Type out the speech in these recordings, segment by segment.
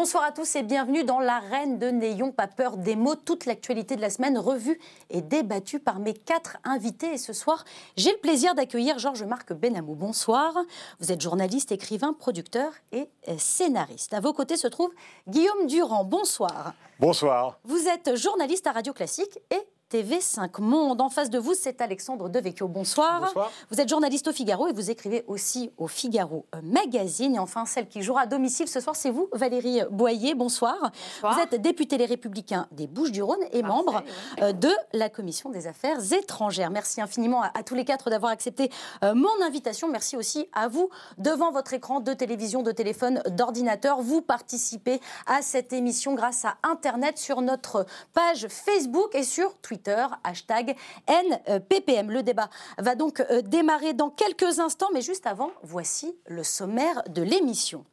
Bonsoir à tous et bienvenue dans l'arène de N'ayons pas peur des mots. Toute l'actualité de la semaine revue et débattue par mes quatre invités. Et ce soir, j'ai le plaisir d'accueillir Georges-Marc Benamou. Bonsoir. Vous êtes journaliste, écrivain, producteur et scénariste. À vos côtés se trouve Guillaume Durand. Bonsoir. Bonsoir. Vous êtes journaliste à Radio Classique et TV5 Monde. En face de vous, c'est Alexandre Devecchio. Bonsoir. Bonsoir. Vous êtes journaliste au Figaro et vous écrivez aussi au Figaro Magazine. Et enfin, celle qui jouera à domicile ce soir, c'est vous, Valérie Boyer. Bonsoir. Vous êtes députée Les Républicains des Bouches-du-Rhône et membre euh, de la Commission des Affaires étrangères. Merci infiniment à, tous les quatre d'avoir accepté euh, mon invitation. Merci aussi à vous devant votre écran de télévision, de téléphone, d'ordinateur. Vous participez à cette émission grâce à Internet sur notre page Facebook et sur Twitter hashtag NPPM. Le débat va donc euh, démarrer dans quelques instants, mais juste avant, voici le sommaire de l'émission.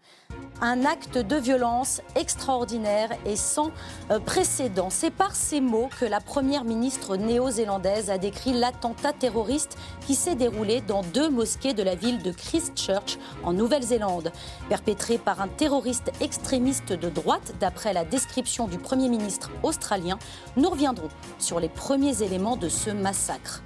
Un acte de violence extraordinaire et sans euh, précédent. C'est par ces mots que la première ministre néo-zélandaise a décrit l'attentat terroriste qui s'est déroulé dans deux mosquées de la ville de Christchurch en Nouvelle-Zélande, perpétré par un terroriste extrémiste de droite, d'après la description du Premier ministre australien. Nous reviendrons sur les premiers éléments de ce massacre.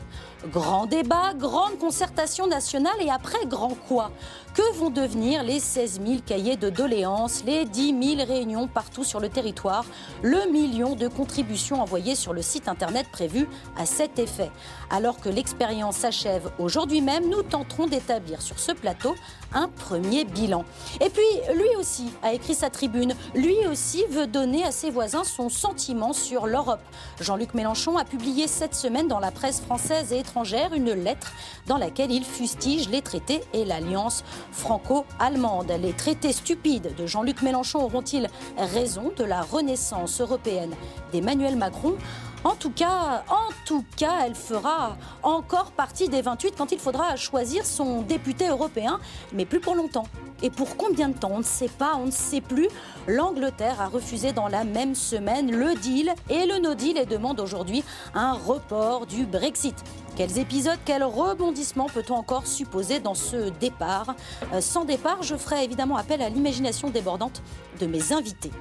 Grand débat, grande concertation nationale et après grand quoi? Que vont devenir les 16 000 cahiers de doléances, les 10 000 réunions partout sur le territoire, le million de contributions envoyées sur le site internet prévu à cet effet? Alors que l'expérience s'achève aujourd'hui même, nous tenterons d'établir sur ce plateau un premier bilan. Et puis, lui aussi a écrit sa tribune. Lui aussi veut donner à ses voisins son sentiment sur l'Europe. Jean-Luc Mélenchon a publié cette semaine dans la presse française et étrangère une lettre dans laquelle il fustige les traités et l'alliance franco-allemande. Les traités stupides de Jean-Luc Mélenchon auront-ils raison de la renaissance européenne d'Emmanuel Macron? En tout cas, en tout cas, elle fera encore partie des 28 quand il faudra choisir son député européen, mais plus pour longtemps. Et pour combien de temps On ne sait pas, on ne sait plus. L'Angleterre a refusé dans la même semaine le deal et le no deal et demande aujourd'hui un report du Brexit. Quels épisodes, quels rebondissements peut-on encore supposer dans ce départ? Euh, Sans départ, je ferai évidemment appel à l'imagination débordante de mes invités.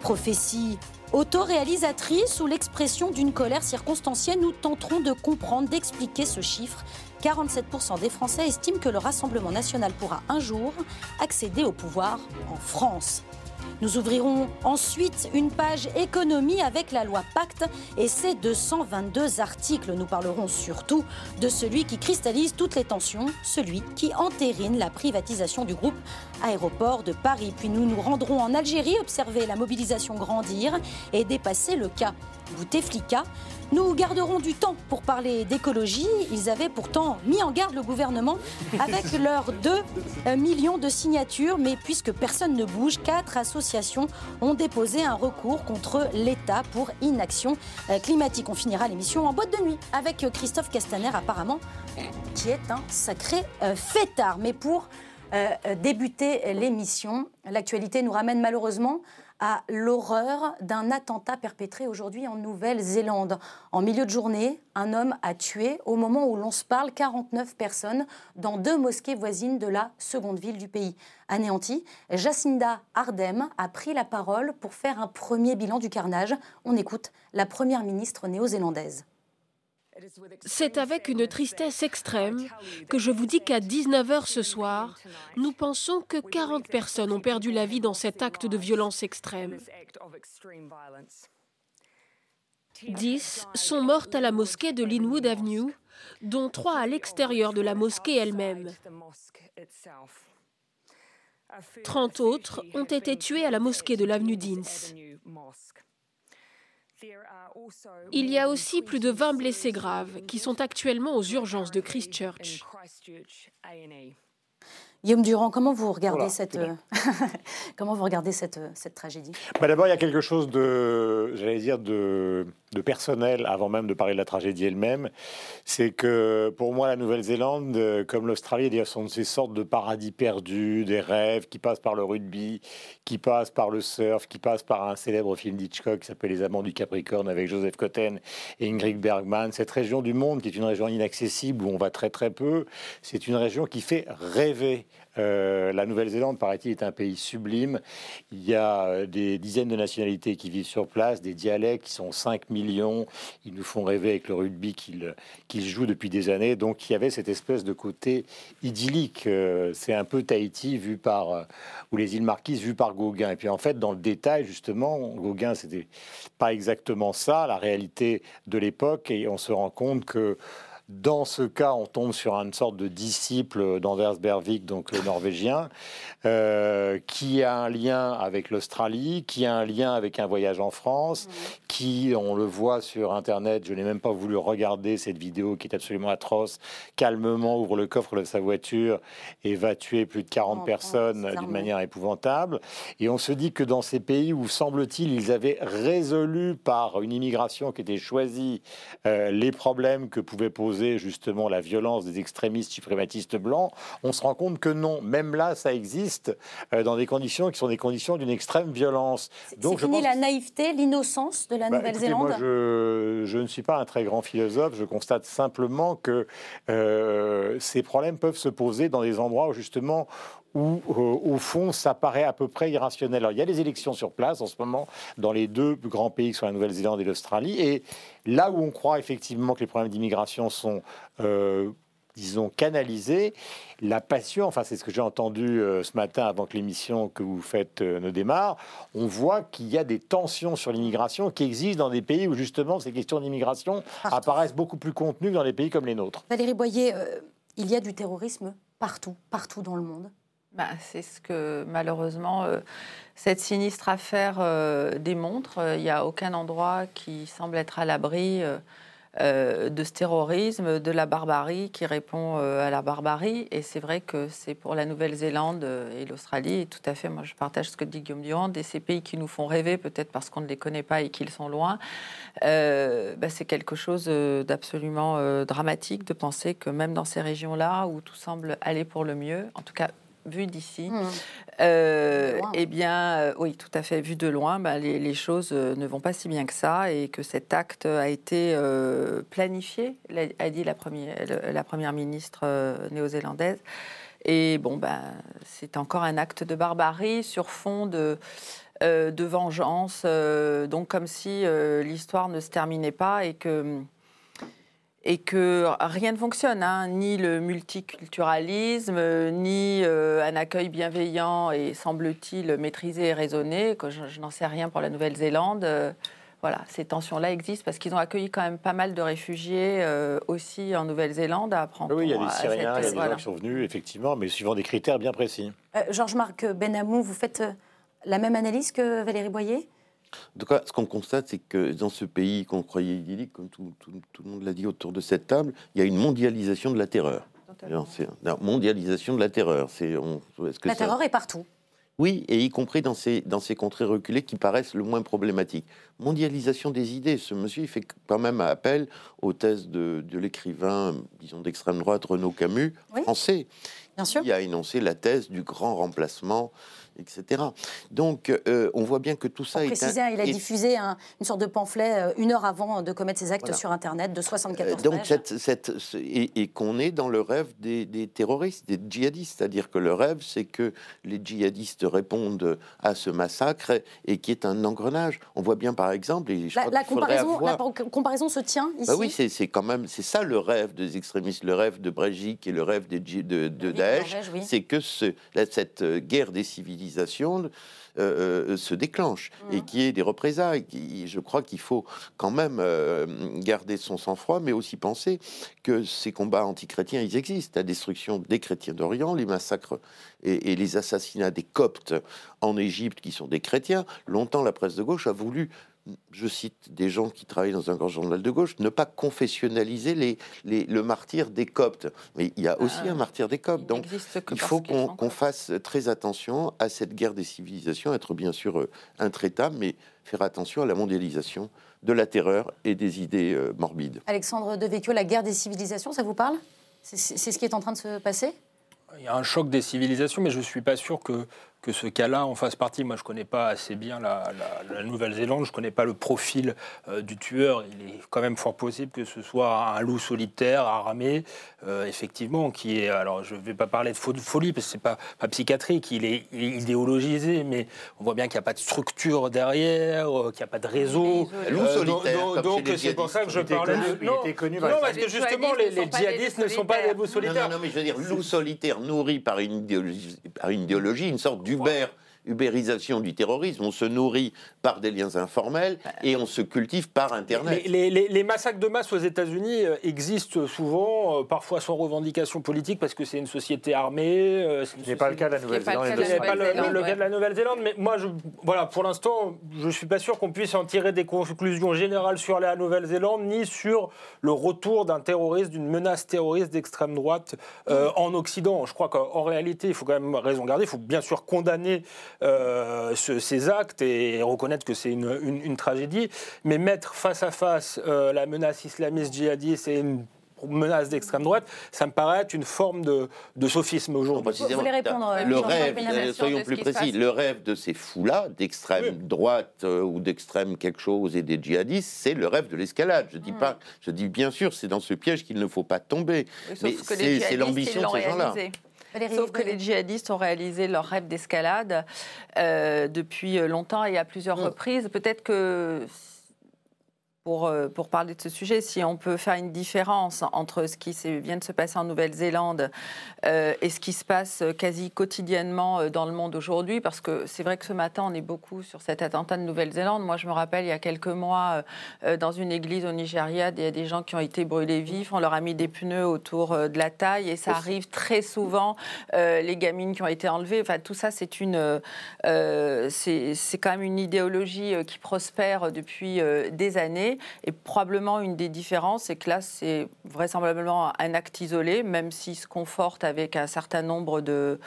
Prophétie Autoréalisatrice ou l'expression d'une colère circonstancielle, nous tenterons de comprendre, d'expliquer ce chiffre. 47% des Français estiment que le Rassemblement national pourra un jour accéder au pouvoir en France. Nous ouvrirons ensuite une page économie avec la loi Pacte et ses 222 articles. Nous parlerons surtout de celui qui cristallise toutes les tensions, celui qui entérine la privatisation du groupe Aéroport de Paris. Puis nous nous rendrons en Algérie observer la mobilisation grandir et dépasser le cas Bouteflika. Nous garderons du temps pour parler d'écologie. Ils avaient pourtant mis en garde le gouvernement avec leurs 2 euh, millions de signatures. Mais puisque personne ne bouge, quatre associations ont déposé un recours contre l'État pour inaction euh, climatique. On finira l'émission en boîte de nuit avec Christophe Castaner, apparemment, qui est un sacré euh, fêtard. Mais pour débuter l'émission, l'actualité nous ramène malheureusement à l'horreur d'un attentat perpétré aujourd'hui en Nouvelle-Zélande. En milieu de journée, un homme a tué, au moment où l'on se parle, 49 personnes dans deux mosquées voisines de la seconde ville du pays. Anéantie, Jacinda Ardern a pris la parole pour faire un premier bilan du carnage. On écoute la première ministre néo-zélandaise. C'est avec une tristesse extrême que je vous dis qu'à 19h ce soir, nous pensons que 40 personnes ont perdu la vie dans cet acte de violence extrême. 10 sont mortes à la mosquée de Linwood Avenue, dont 3 à l'extérieur de la mosquée elle-même. 30 autres ont été tuées à la mosquée de l'avenue Deans. Il y a aussi plus de 20 blessés graves qui sont actuellement aux urgences de Christchurch. Guillaume Durand, comment vous regardez cette, comment vous regardez cette, cette tragédie? Bah D'abord, il y a quelque chose de, j'allais dire, de, de, personnel, avant même de parler de la tragédie elle-même. C'est que pour moi, la Nouvelle-Zélande, comme l'Australie, sont ces sortes de paradis perdus, des rêves qui passent par le rugby, qui passent par le surf, qui passent par un célèbre film d'Hitchcock qui s'appelle Les Amants du Capricorne avec Joseph Cotten et Ingrid Bergman. Cette région du monde qui est une région inaccessible où on va très très peu, c'est une région qui fait rêver. Euh, la Nouvelle-Zélande, paraît-il, est un pays sublime. Il y a euh, des dizaines de nationalités qui vivent sur place, des dialectes qui sont 5 millions. Ils nous font rêver avec le rugby qu'ils jouent depuis des années. Donc il y avait cette espèce de côté idyllique. Euh, c'est un peu Tahiti vu par, ou les îles Marquises vues par Gauguin. Et puis en fait, dans le détail, justement, Gauguin, c'était pas exactement ça, la réalité de l'époque. Et on se rend compte que dans ce cas, on tombe sur une sorte de disciple d'Anders Bervik, donc le norvégien, euh, qui a un lien avec l'Australie, qui a un lien avec un voyage en France, qui, on le voit sur Internet, je n'ai même pas voulu regarder cette vidéo qui est absolument atroce, calmement ouvre le coffre de sa voiture et va tuer plus de 40 personnes d'une manière épouvantable. Et on se dit que dans ces pays où, semble-t-il, ils avaient résolu par une immigration qui était choisie euh, les problèmes que pouvaient poser justement la violence des extrémistes suprématistes blancs, on se rend compte que non, même là, ça existe euh, dans des conditions qui sont des conditions d'une extrême violence. Donc, c'est fini la naïveté, l'innocence de la bah, Nouvelle-Zélande je, je, ne suis pas un très grand philosophe, je constate simplement que euh, ces problèmes peuvent se poser dans des endroits où justement où, euh, au fond, ça paraît à peu près irrationnel. Alors, il y a des élections sur place en ce moment dans les deux grands pays qui sont la Nouvelle-Zélande et l'Australie. Et là où on croit effectivement que les problèmes d'immigration sont euh, disons, canalisés, la passion, enfin c'est ce que j'ai entendu euh, ce matin avant que l'émission que vous faites ne démarre, on voit qu'il y a des tensions sur l'immigration qui existent dans des pays où justement ces questions d'immigration apparaissent beaucoup plus contenues que dans des pays comme les nôtres. Valérie Boyer, il y a du terrorisme partout, partout dans le monde. Bah, c'est ce que malheureusement euh, cette sinistre affaire euh, démontre. Il n'y a aucun endroit qui semble être à l'abri euh, de ce terrorisme, de la barbarie qui répond à la barbarie. Et c'est vrai que c'est pour la Nouvelle-Zélande et l'Australie, tout à fait, moi je partage ce que dit Guillaume Durand, et ces pays qui nous font rêver, peut-être parce qu'on ne les connaît pas et qu'ils sont loin, bah, c'est quelque chose d'absolument dramatique de penser que même dans ces régions-là, où tout semble aller pour le mieux, en tout cas vu d'ici, mmh. euh, eh bien, euh, oui, tout à fait, vu de loin, bah, les, choses euh, ne vont pas si bien que ça et que cet acte a été planifié, a dit la première, la première ministre néo-zélandaise. Et bon, ben, c'est encore un acte de barbarie sur fond de, de vengeance, donc comme si l'histoire ne se terminait pas et que et que rien ne fonctionne, hein. ni le multiculturalisme, ni euh, un accueil bienveillant et semble-t-il maîtrisé et raisonné, que je, n'en sais rien pour la Nouvelle-Zélande. Euh, voilà, ces tensions-là existent parce qu'ils ont accueilli quand même pas mal de réfugiés euh, aussi en Nouvelle-Zélande à apprendre. Oui, il y a des Syriens, il y a des gens qui sont venus, effectivement, mais suivant des critères bien précis. Georges-Marc Benamou, vous faites la même analyse que Valérie Boyer? En tout cas, ce qu'on constate, c'est que dans ce pays qu'on croyait idyllique, comme tout, le monde l'a dit autour de cette table, il y a une mondialisation de la terreur. C'est la mondialisation de la terreur. C'est, la terreur est partout. Oui, et y compris dans ces, dans ces contrées reculées qui paraissent le moins problématiques. Mondialisation des idées. Ce monsieur, il fait quand même appel aux thèses de, de l'écrivain, disons d'extrême droite, Renaud Camus, français. Bien sûr. Qui a énoncé la thèse du grand remplacement etc. Donc, euh, on voit bien que tout ça est... Préciser, il a diffusé une sorte de pamphlet euh, une heure avant de commettre ses actes sur Internet de 74 euh, Donc, Cette, et, qu'on est dans le rêve des, terroristes, des djihadistes. C'est-à-dire que le rêve, c'est que les djihadistes répondent à ce massacre et qui est un engrenage. On voit bien, par exemple... Et je la, comparaison, la comparaison se tient ici? Bah Oui, c'est quand même... C'est ça le rêve des extrémistes, le rêve de Breivik et le rêve des, de, de, Daesh. C'est que ce, cette guerre des civilisations euh, euh, se déclenche et qui est des représailles. je crois qu'il faut quand même euh, garder son sang-froid, mais aussi penser que ces combats antichrétiens, ils existent. La destruction des chrétiens d'Orient, les massacres et, et les assassinats des Coptes en Égypte, qui sont des chrétiens. Longtemps, la presse de gauche a voulu je cite des gens qui travaillent dans un grand journal de gauche, ne pas confessionnaliser les, le martyr des Coptes. Mais il y a aussi ah, un martyr des Coptes. Donc il faut qu'on fasse très attention à cette guerre des civilisations, être bien sûr euh, intraitable, mais faire attention à la mondialisation de la terreur et des idées euh, morbides. Alexandre Devecchio, la guerre des civilisations, ça vous parle? C'est ce qui est en train de se passer? Il y a un choc des civilisations, mais je ne suis pas sûr que que ce cas-là en fasse partie. Moi, je ne connais pas assez bien la, Nouvelle-Zélande, je ne connais pas le profil euh, du tueur. Il est quand même fort possible que ce soit un loup solitaire, armé, euh, effectivement, qui est. Alors, je ne vais pas parler de folie, parce que ce n'est pas, pas psychiatrique, il est, idéologisé, mais on voit bien qu'il n'y a pas de structure derrière, euh, qu'il n'y a pas de réseau. Loup solitaire. donc, c'est pour ça que je parlais de. Non, il était connu non parce que justement, les, djihadistes ne sont pas des loups solitaires. Non, non, mais je veux dire, loup solitaire nourri par une idéologie, par une, idéologie, une sorte d'Uber ubérisation du terrorisme. On se nourrit par des liens informels et on se cultive par Internet. Les, massacres de masse aux États-Unis euh, existent souvent, euh, parfois sans revendication politique, parce que c'est une société armée. Euh, ce n'est pas le cas de la Nouvelle-Zélande. Ce pas le, cas de la Nouvelle-Zélande, mais moi, je, voilà, pour l'instant, je ne suis pas sûr qu'on puisse en tirer des conclusions générales sur la Nouvelle-Zélande, ni sur le retour d'un terroriste, d'une menace terroriste d'extrême droite en Occident. Je crois qu'en réalité, il faut quand même raison garder, il faut bien sûr condamner euh, ces actes et reconnaître que c'est une, tragédie, mais mettre face à face euh, la menace islamiste djihadiste et une menace d'extrême droite, ça me paraît être une forme de, sophisme aujourd'hui. Vous voulez répondre euh, Le rêve, soyons plus précis, le rêve de ces fous-là, d'extrême droite ou d'extrême quelque chose et des djihadistes, c'est le rêve de l'escalade. Je dis hmm. pas, je dis bien sûr, c'est dans ce piège qu'il ne faut pas tomber. mais c'est l'ambition de ces gens-là. Sauf que les djihadistes ont réalisé leur rêve d'escalade euh, depuis longtemps et à plusieurs mm. reprises. Peut-être que pour, euh, pour, parler de ce sujet, si on peut faire une différence entre ce qui vient de se passer en Nouvelle-Zélande euh, et ce qui se passe quasi quotidiennement euh, dans le monde aujourd'hui, parce que c'est vrai que ce matin, on est beaucoup sur cet attentat de Nouvelle-Zélande. Moi, je me rappelle, il y a quelques mois, dans une église au Nigeria, il y a des gens qui ont été brûlés vifs, on leur a mis des pneus autour de la taille, et ça arrive très souvent, les gamines qui ont été enlevées. Enfin, tout ça, c'est une... c'est quand même une idéologie qui prospère depuis des années. Et probablement une des différences, c'est que là, c'est vraisemblablement un acte isolé, même s'il se conforte avec un certain nombre de,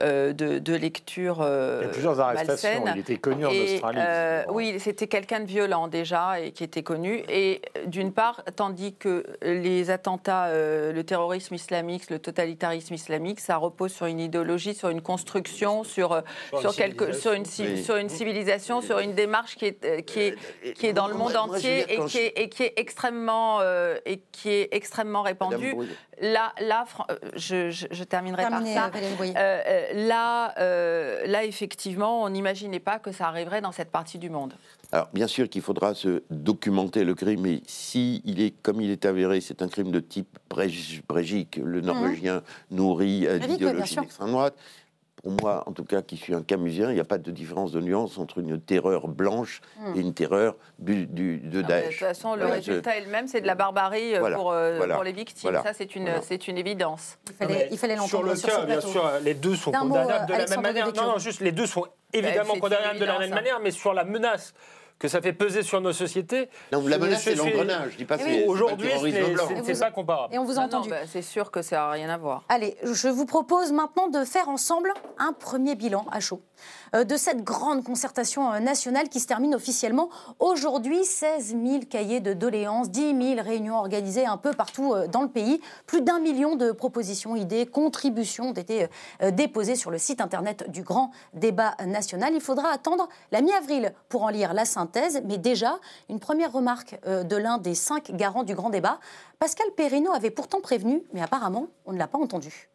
de, de, lectures euh, Il y a plusieurs arrestations. Il était connu en Australie. Euh, oui, c'était quelqu'un de violent déjà et qui était connu. Et d'une part, tandis que les attentats, le terrorisme islamique, le totalitarisme islamique, ça repose sur une idéologie, sur une construction, sur, sur, quelque, sur, une, sur une civilisation, sur une démarche qui est, qui est, qui est dans le monde entier et, qui est, et qui est extrêmement, et qui est extrêmement répandue. Là, là je, je, terminerai par ça euh, là, effectivement, on n'imaginait pas que ça arriverait dans cette partie du monde. Alors, bien sûr qu'il faudra se documenter le crime, mais si il est, comme il est avéré, c'est un crime de type Brégique, le mmh. Norvégien nourri euh, d'idéologie d'extrême droite, pour moi, en tout cas, qui suis un camusien, il n'y a pas de différence de nuance entre une terreur blanche et une terreur du, de Daesh. De toute façon, le résultat est le même, c'est de la barbarie euh, pour, euh, pour, les victimes. Ça, c'est une, c'est une évidence. Il fallait, il fallait Sur le cas, bien sûr, les deux sont condamnables de la même manière. Non, non, juste les deux sont évidemment condamnables de la même manière, mais sur la menace que ça fait peser sur nos sociétés. Non, la menace, c'est l'engrenage. Je dis pas c'est Aujourd'hui, c'est pas comparable. Et on vous a entendu. Bah, c'est sûr que ça n'a rien à voir. Allez, je vous propose maintenant de faire ensemble un premier bilan à chaud. Euh, de cette grande concertation euh, nationale qui se termine officiellement aujourd'hui. 16 000 cahiers de doléances, 10 000 réunions organisées un peu partout euh, dans le pays. Plus d'un million de propositions, idées, contributions ont été déposées sur le site internet du grand débat national. Il faudra attendre la mi-avril pour en lire la synthèse, mais déjà une première remarque de l'un des cinq garants du grand débat. Pascal Perrineau avait pourtant prévenu, mais apparemment on ne l'a pas entendu.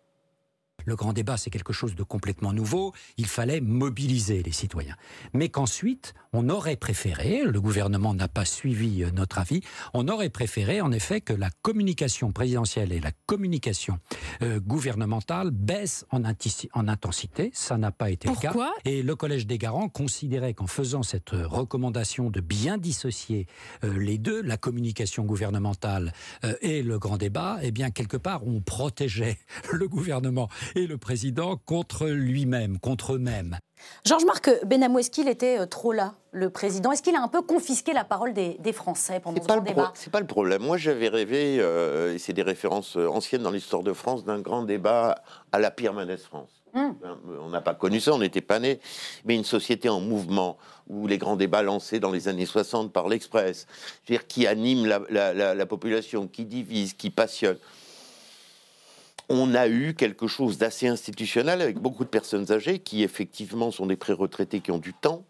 Le grand débat, c'est quelque chose de complètement nouveau. Il fallait mobiliser les citoyens. Mais qu'ensuite, on aurait préféré, le gouvernement n'a pas suivi euh, notre avis, on aurait préféré en effet que la communication présidentielle et la communication euh, gouvernementale baissent en, en, intensité. Ça n'a pas été le cas. Et le Collège des garants considérait qu'en faisant cette euh, recommandation de bien dissocier les deux, la communication gouvernementale et le grand débat, eh bien, quelque part, on protégeait le gouvernement et le président contre lui-même, contre eux-mêmes. Georges-Marc Benamou, est-ce qu'il était euh, trop là, le président Est-ce qu'il a un peu confisqué la parole des, Français pendant ce pas débat C'est pas le problème. Moi, j'avais rêvé, euh, et c'est des références euh, anciennes dans l'histoire de France, d'un grand débat à la pire Mendès France. Hum. Ben, on n'a pas connu ça, on n'était pas nés, mais une société en mouvement, où les grands débats lancés dans les années 60 par l'Express, qui anime la population, qui divise, qui passionne on a eu quelque chose d'assez institutionnel avec beaucoup de personnes âgées qui effectivement sont des pré-retraités qui ont du temps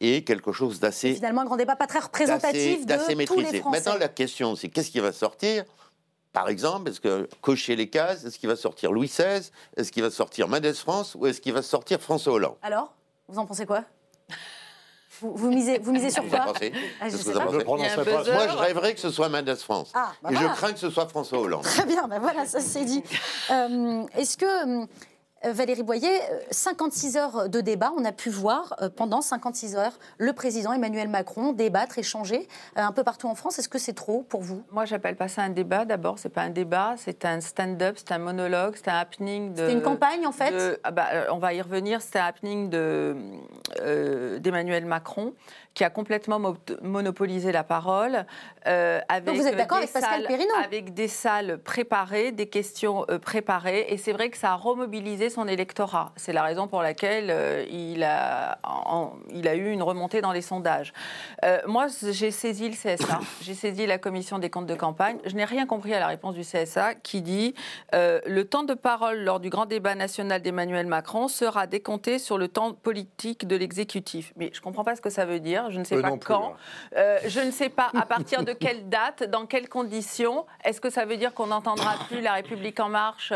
et quelque chose d'assez finalement un grand débat pas très représentatif de tous les Français. Maintenant la question c'est qu'est-ce qui va sortir? Par exemple, est-ce que cocher les cases, est-ce qu'il va sortir Louis XVI, est-ce qu'il va sortir Mendes France ou est-ce qu'il va sortir François Hollande? Alors, vous en pensez quoi? Vous, misez, vous misez sur quoi ah, je, sais pas. Moi, je rêverais que ce soit Mendes France. Ah, bah et je crains que ce soit François Hollande. Très bien, ben voilà, ça c'est dit. Euh, est-ce que hum, euh, Valérie Boyer, 56 euh, heures de débat, on a pu voir euh, pendant 56 heures le président Emmanuel Macron débattre, échanger un peu partout en France. Est-ce que c'est trop pour vous? Moi, j'appelle pas ça un débat. D'abord, c'est pas un débat, c'est un stand-up, c'est un monologue, c'est un happening. De, c'est une campagne en fait? Ah bah, on va y revenir. C'est un happening de, d'Emmanuel Macron qui a complètement monopolisé la parole. avec vous êtes d'accord avec Pascal Perrineau Avec des salles préparées, des questions préparées, et c'est vrai que ça a remobilisé son électorat. C'est la raison pour laquelle euh, il, a, il a eu une remontée dans les sondages. Euh, moi, j'ai saisi le CSA, j'ai saisi la commission des comptes de campagne. Je n'ai rien compris à la réponse du CSA qui dit euh, le temps de parole lors du grand débat national d'Emmanuel Macron sera décompté sur le temps politique de l'exécutif. Mais je ne comprends pas ce que ça veut dire. Je ne sais pas quand. Hein. je ne sais pas à partir de quelle date, dans quelles conditions. Est-ce que ça veut dire qu'on n'entendra plus la République en marche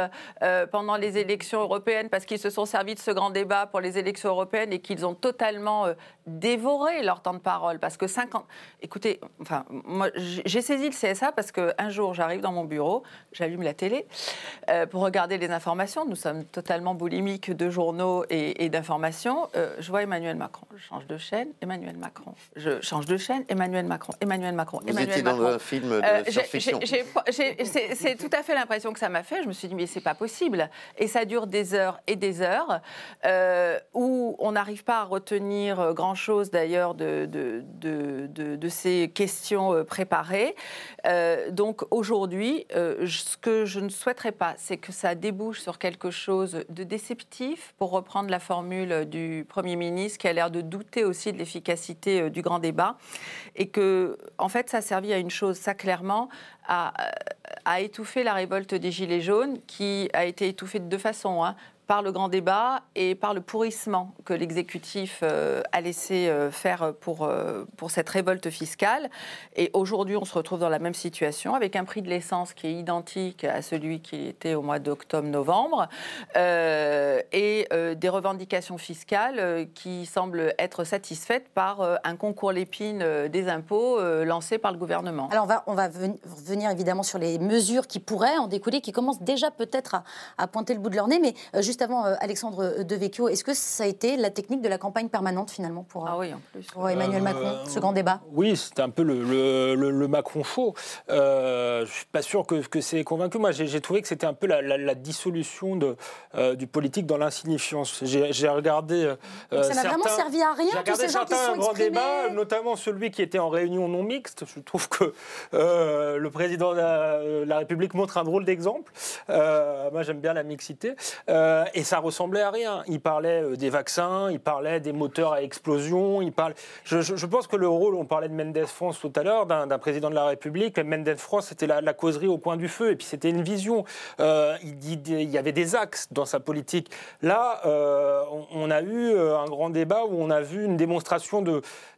pendant les élections européennes parce qu'ils se sont servis de ce grand débat pour les élections européennes et qu'ils ont totalement euh, dévoré leur temps de parole? Parce que 50. Écoutez, enfin, moi, j'ai saisi le CSA parce qu'un jour, j'arrive dans mon bureau, j'allume la télé euh, pour regarder les informations. Nous sommes totalement boulimiques de journaux et, d'informations. Euh, je vois Emmanuel Macron. Je change de chaîne, Emmanuel Macron. Je change de chaîne, Emmanuel Macron. Emmanuel Macron. Vous étiez dans un film de science-fiction. C'est tout à fait l'impression que ça m'a fait. Je me suis dit, mais c'est pas possible. Et ça dure des heures et des heures, euh, où on n'arrive pas à retenir euh, grand-chose d'ailleurs de, de, de, de, ces questions euh, préparées. donc aujourd'hui, ce que je ne souhaiterais pas, c'est que ça débouche sur quelque chose de déceptif, pour reprendre la formule du Premier ministre, qui a l'air de douter aussi de l'efficacité du grand débat, et que, en fait, ça a servi à une chose, ça clairement, à, à étouffer la révolte des Gilets jaunes, qui a été étouffée de deux façons. Hein par le grand débat et par le pourrissement que l'exécutif euh, a laissé euh, faire pour, euh, pour cette révolte fiscale. Et aujourd'hui, on se retrouve dans la même situation avec un prix de l'essence qui est identique à celui qui était au mois d'octobre-novembre et des revendications fiscales qui semblent être satisfaites par un concours l'épine des impôts lancé par le gouvernement. Alors on va, on va venir évidemment sur les mesures qui pourraient en découler, qui commencent déjà peut-être à, pointer le bout de leur nez, mais juste avant, euh, Alexandre Devecchio, est-ce que ça a été la technique de la campagne permanente finalement pour, ah oui, en plus. Emmanuel Macron, ce grand débat? Oui, c'était un peu le, le, Macron faux. Euh, je ne suis pas sûr que, que c'est convaincu. Moi, j'ai trouvé que c'était un peu la, dissolution de, euh, du politique dans l'insignifiance. J'ai regardé. ça n'a vraiment servi à rien. J'ai regardé certains grands débats, notamment celui qui était en réunion non mixte. Je trouve que le président de la, République montre un drôle d'exemple. moi, j'aime bien la mixité et ça ressemblait à rien. Il parlait euh, des vaccins, il parlait des moteurs à explosion, il parle. Je, pense que le rôle, on parlait de Mendes France tout à l'heure, d'un président de la République. Mendes France, c'était la, causerie au coin du feu, et puis c'était une vision. Euh, il, il, y avait des axes dans sa politique. Là, euh, on, a eu un grand débat où on a vu une démonstration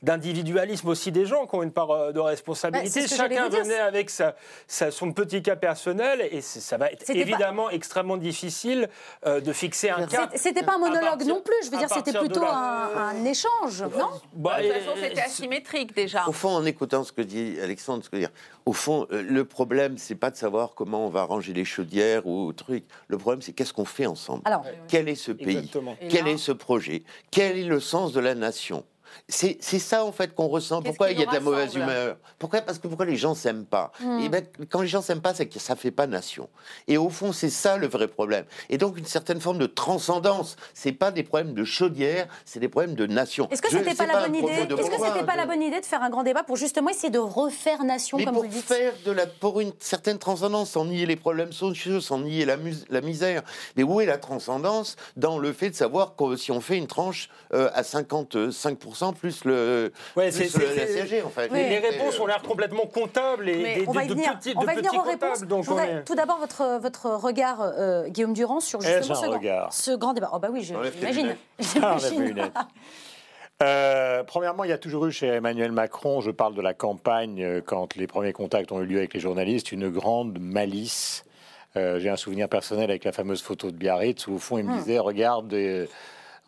d'individualisme aussi des gens qui ont une part de responsabilité. Bah, Chacun venait avec sa, son petit cas personnel, et ça va être évidemment extrêmement difficile de fixer un cap. C'était pas un monologue non plus, je veux dire, c'était plutôt un, échange, non bah, De toute façon, c'était asymétrique déjà. Au fond, en écoutant ce que dit Alexandre, ce que dire, au fond, euh, le problème, c'est pas de savoir comment on va ranger les chaudières ou truc. Le problème, c'est qu'est-ce qu'on fait ensemble? Alors, Quel est ce pays? Quel est ce projet? Quel est le sens de la nation? C'est ça en fait qu'on ressent. Pourquoi il y a de la mauvaise humeur? Pourquoi? Parce que pourquoi les gens s'aiment pas? Hmm. Et ben, quand les gens s'aiment pas, c'est que ça fait pas nation. Et au fond, c'est ça le vrai problème. Et donc une certaine forme de transcendance. C'est pas des problèmes de chaudière, c'est des problèmes de nation. Est-ce que c'était pas, la bonne idée Est-ce que c'était pas la bonne idée de faire un grand débat pour justement essayer de refaire nation Mais comme pour vous dites? faire de la pour une certaine transcendance, sans nier les problèmes sociaux, sans nier la, la misère. Mais où est la transcendance dans le fait de savoir que si on fait une tranche euh, à 55% 10% plus le, ouais, plus la CSG, en fait. Les, réponses ont l'air complètement comptables et des, on va de, venir, petits, on va venir aux réponses. Donc Tout d'abord, votre, votre regard, euh, Guillaume Durand, sur justement ce, grand, ce, grand, débat. Oh bah oui, j'imagine. Euh, premièrement, il y a toujours eu chez Emmanuel Macron, je parle de la campagne, euh, quand les premiers contacts ont eu lieu avec les journalistes, une grande malice. Euh, j'ai un souvenir personnel avec la fameuse photo de Biarritz, où au fond, il me hmm. disait Regarde,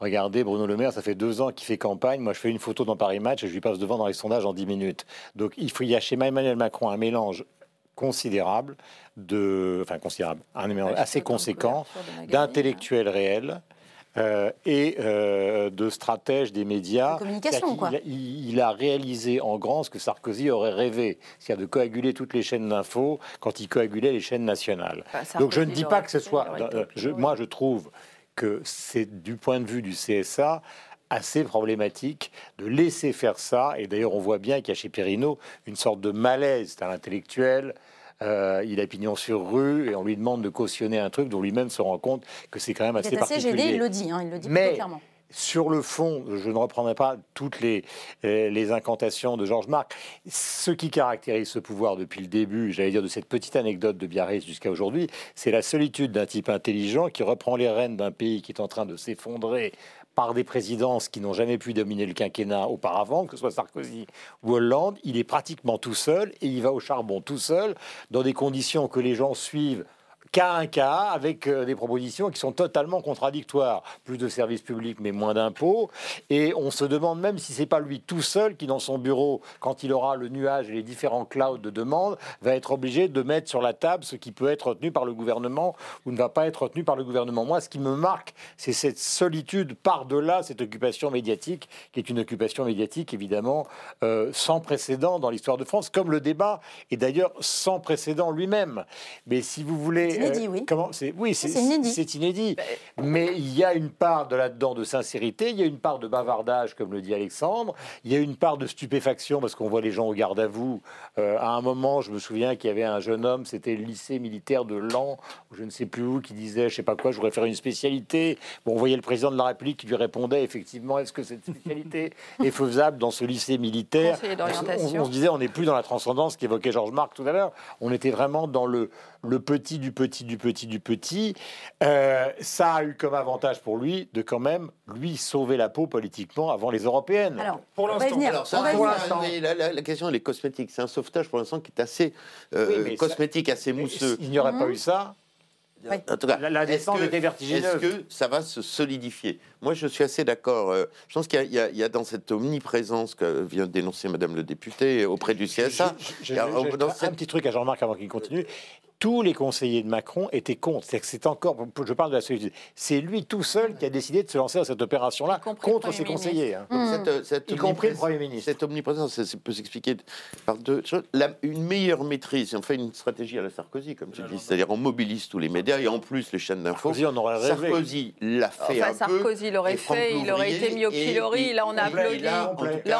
regardez, Bruno Le Maire, ça fait deux ans qu'il fait campagne. Moi, je fais une photo dans Paris Match et je lui passe devant dans les sondages en dix minutes. Donc, il, faut, il y a chez Emmanuel Macron un mélange considérable de, enfin considérable, un mélange assez conséquent d'intellectuels réels, euh, et euh, de stratège des médias. communication, quoi. Il, a réalisé en grand ce que Sarkozy aurait rêvé, c'est-à-dire de coaguler toutes les chaînes d'infos quand il coagulait les chaînes nationales. Donc je ne dis pas que ce soit. Euh, moi, je trouve que c'est du point de vue du CSA assez problématique de laisser faire ça. Et d'ailleurs, on voit bien qu'il y a chez Perrineau une sorte de malaise. C'est un intellectuel euh, il a pignon sur rue et on lui demande de cautionner un truc dont lui-même se rend compte que c'est quand même assez, particulier. il le dit, hein, il le dit Mais, clairement. Sur le fond, je ne reprendrai pas toutes les, euh, les incantations de Georges Marc. Ce qui caractérise ce pouvoir depuis le début, j'allais dire de cette petite anecdote de Biarritz jusqu'à aujourd'hui, c'est la solitude d'un type intelligent qui reprend les rênes d'un pays qui est en train de s'effondrer par des présidences qui n'ont jamais pu dominer le quinquennat auparavant, que ce soit Sarkozy ou Hollande, il est pratiquement tout seul et il va au charbon tout seul, dans des conditions que les gens suivent cas un cas, avec euh, des propositions qui sont totalement contradictoires. Plus de services publics, mais moins d'impôts. Et on se demande même si c'est pas lui tout seul qui, dans son bureau, quand il aura le nuage et les différents clouds de demande, va être obligé de mettre sur la table ce qui peut être retenu par le gouvernement ou ne va pas être retenu par le gouvernement. Moi, ce qui me marque, c'est cette solitude par-delà cette occupation médiatique, qui est une occupation médiatique, évidemment, euh, sans précédent dans l'histoire de France, comme le débat est d'ailleurs sans précédent lui-même. Mais si vous voulez inédit, oui. Comment c'est Oui, c'est inédit. C'est inédit. Ben, Mais il y a une part de là-dedans de sincérité, il y a une part de bavardage, comme le dit Alexandre, il y a une part de stupéfaction parce qu'on voit les gens au garde à vous. Euh, à un moment, je me souviens qu'il y avait un jeune homme, c'était le lycée militaire de Lan, je ne sais plus où, qui disait, je sais pas quoi, je voudrais faire une spécialité. Bon, on voyait le président de la République qui lui répondait, effectivement, est-ce que cette spécialité est faisable dans ce lycée militaire? On, on, se disait, on n'est plus dans la transcendance qu'évoquait Georges Marc tout à l'heure, on était vraiment dans le, le petit du petit du petit, du petit. Euh, ça a eu comme avantage pour lui de quand même lui sauver la peau politiquement avant les européennes. Alors, pour l'instant, la, question elle est cosmétique. C'est un sauvetage pour l'instant qui est assez euh, cosmétique, assez mousseux. Il n'y aurait pas eu ça. En tout cas, la, descente était vertigineuse. Est-ce que ça va se solidifier? Moi, je suis assez d'accord. Euh, je pense qu'il y, a dans cette omniprésence que vient de dénoncer Madame le député auprès du CSA. un petit truc à Jean-Marc avant qu'il continue tous les conseillers de Macron étaient contre. C'est c'est encore, je parle de la solitude, c'est lui tout seul qui a décidé de se lancer dans cette opération-là contre ses conseillers. Hein. Cette, y compris le Premier ministre. Cette omniprésence, ça, peut s'expliquer par deux choses. une meilleure maîtrise, on fait une stratégie à la Sarkozy, comme tu dis, c'est-à-dire on mobilise tous les médias et en plus les chaînes d'infos. Sarkozy, on aurait rêvé. Sarkozy l'a fait enfin, Sarkozy l'aurait fait, il aurait été mis au pilori, là on a applaudi. Là,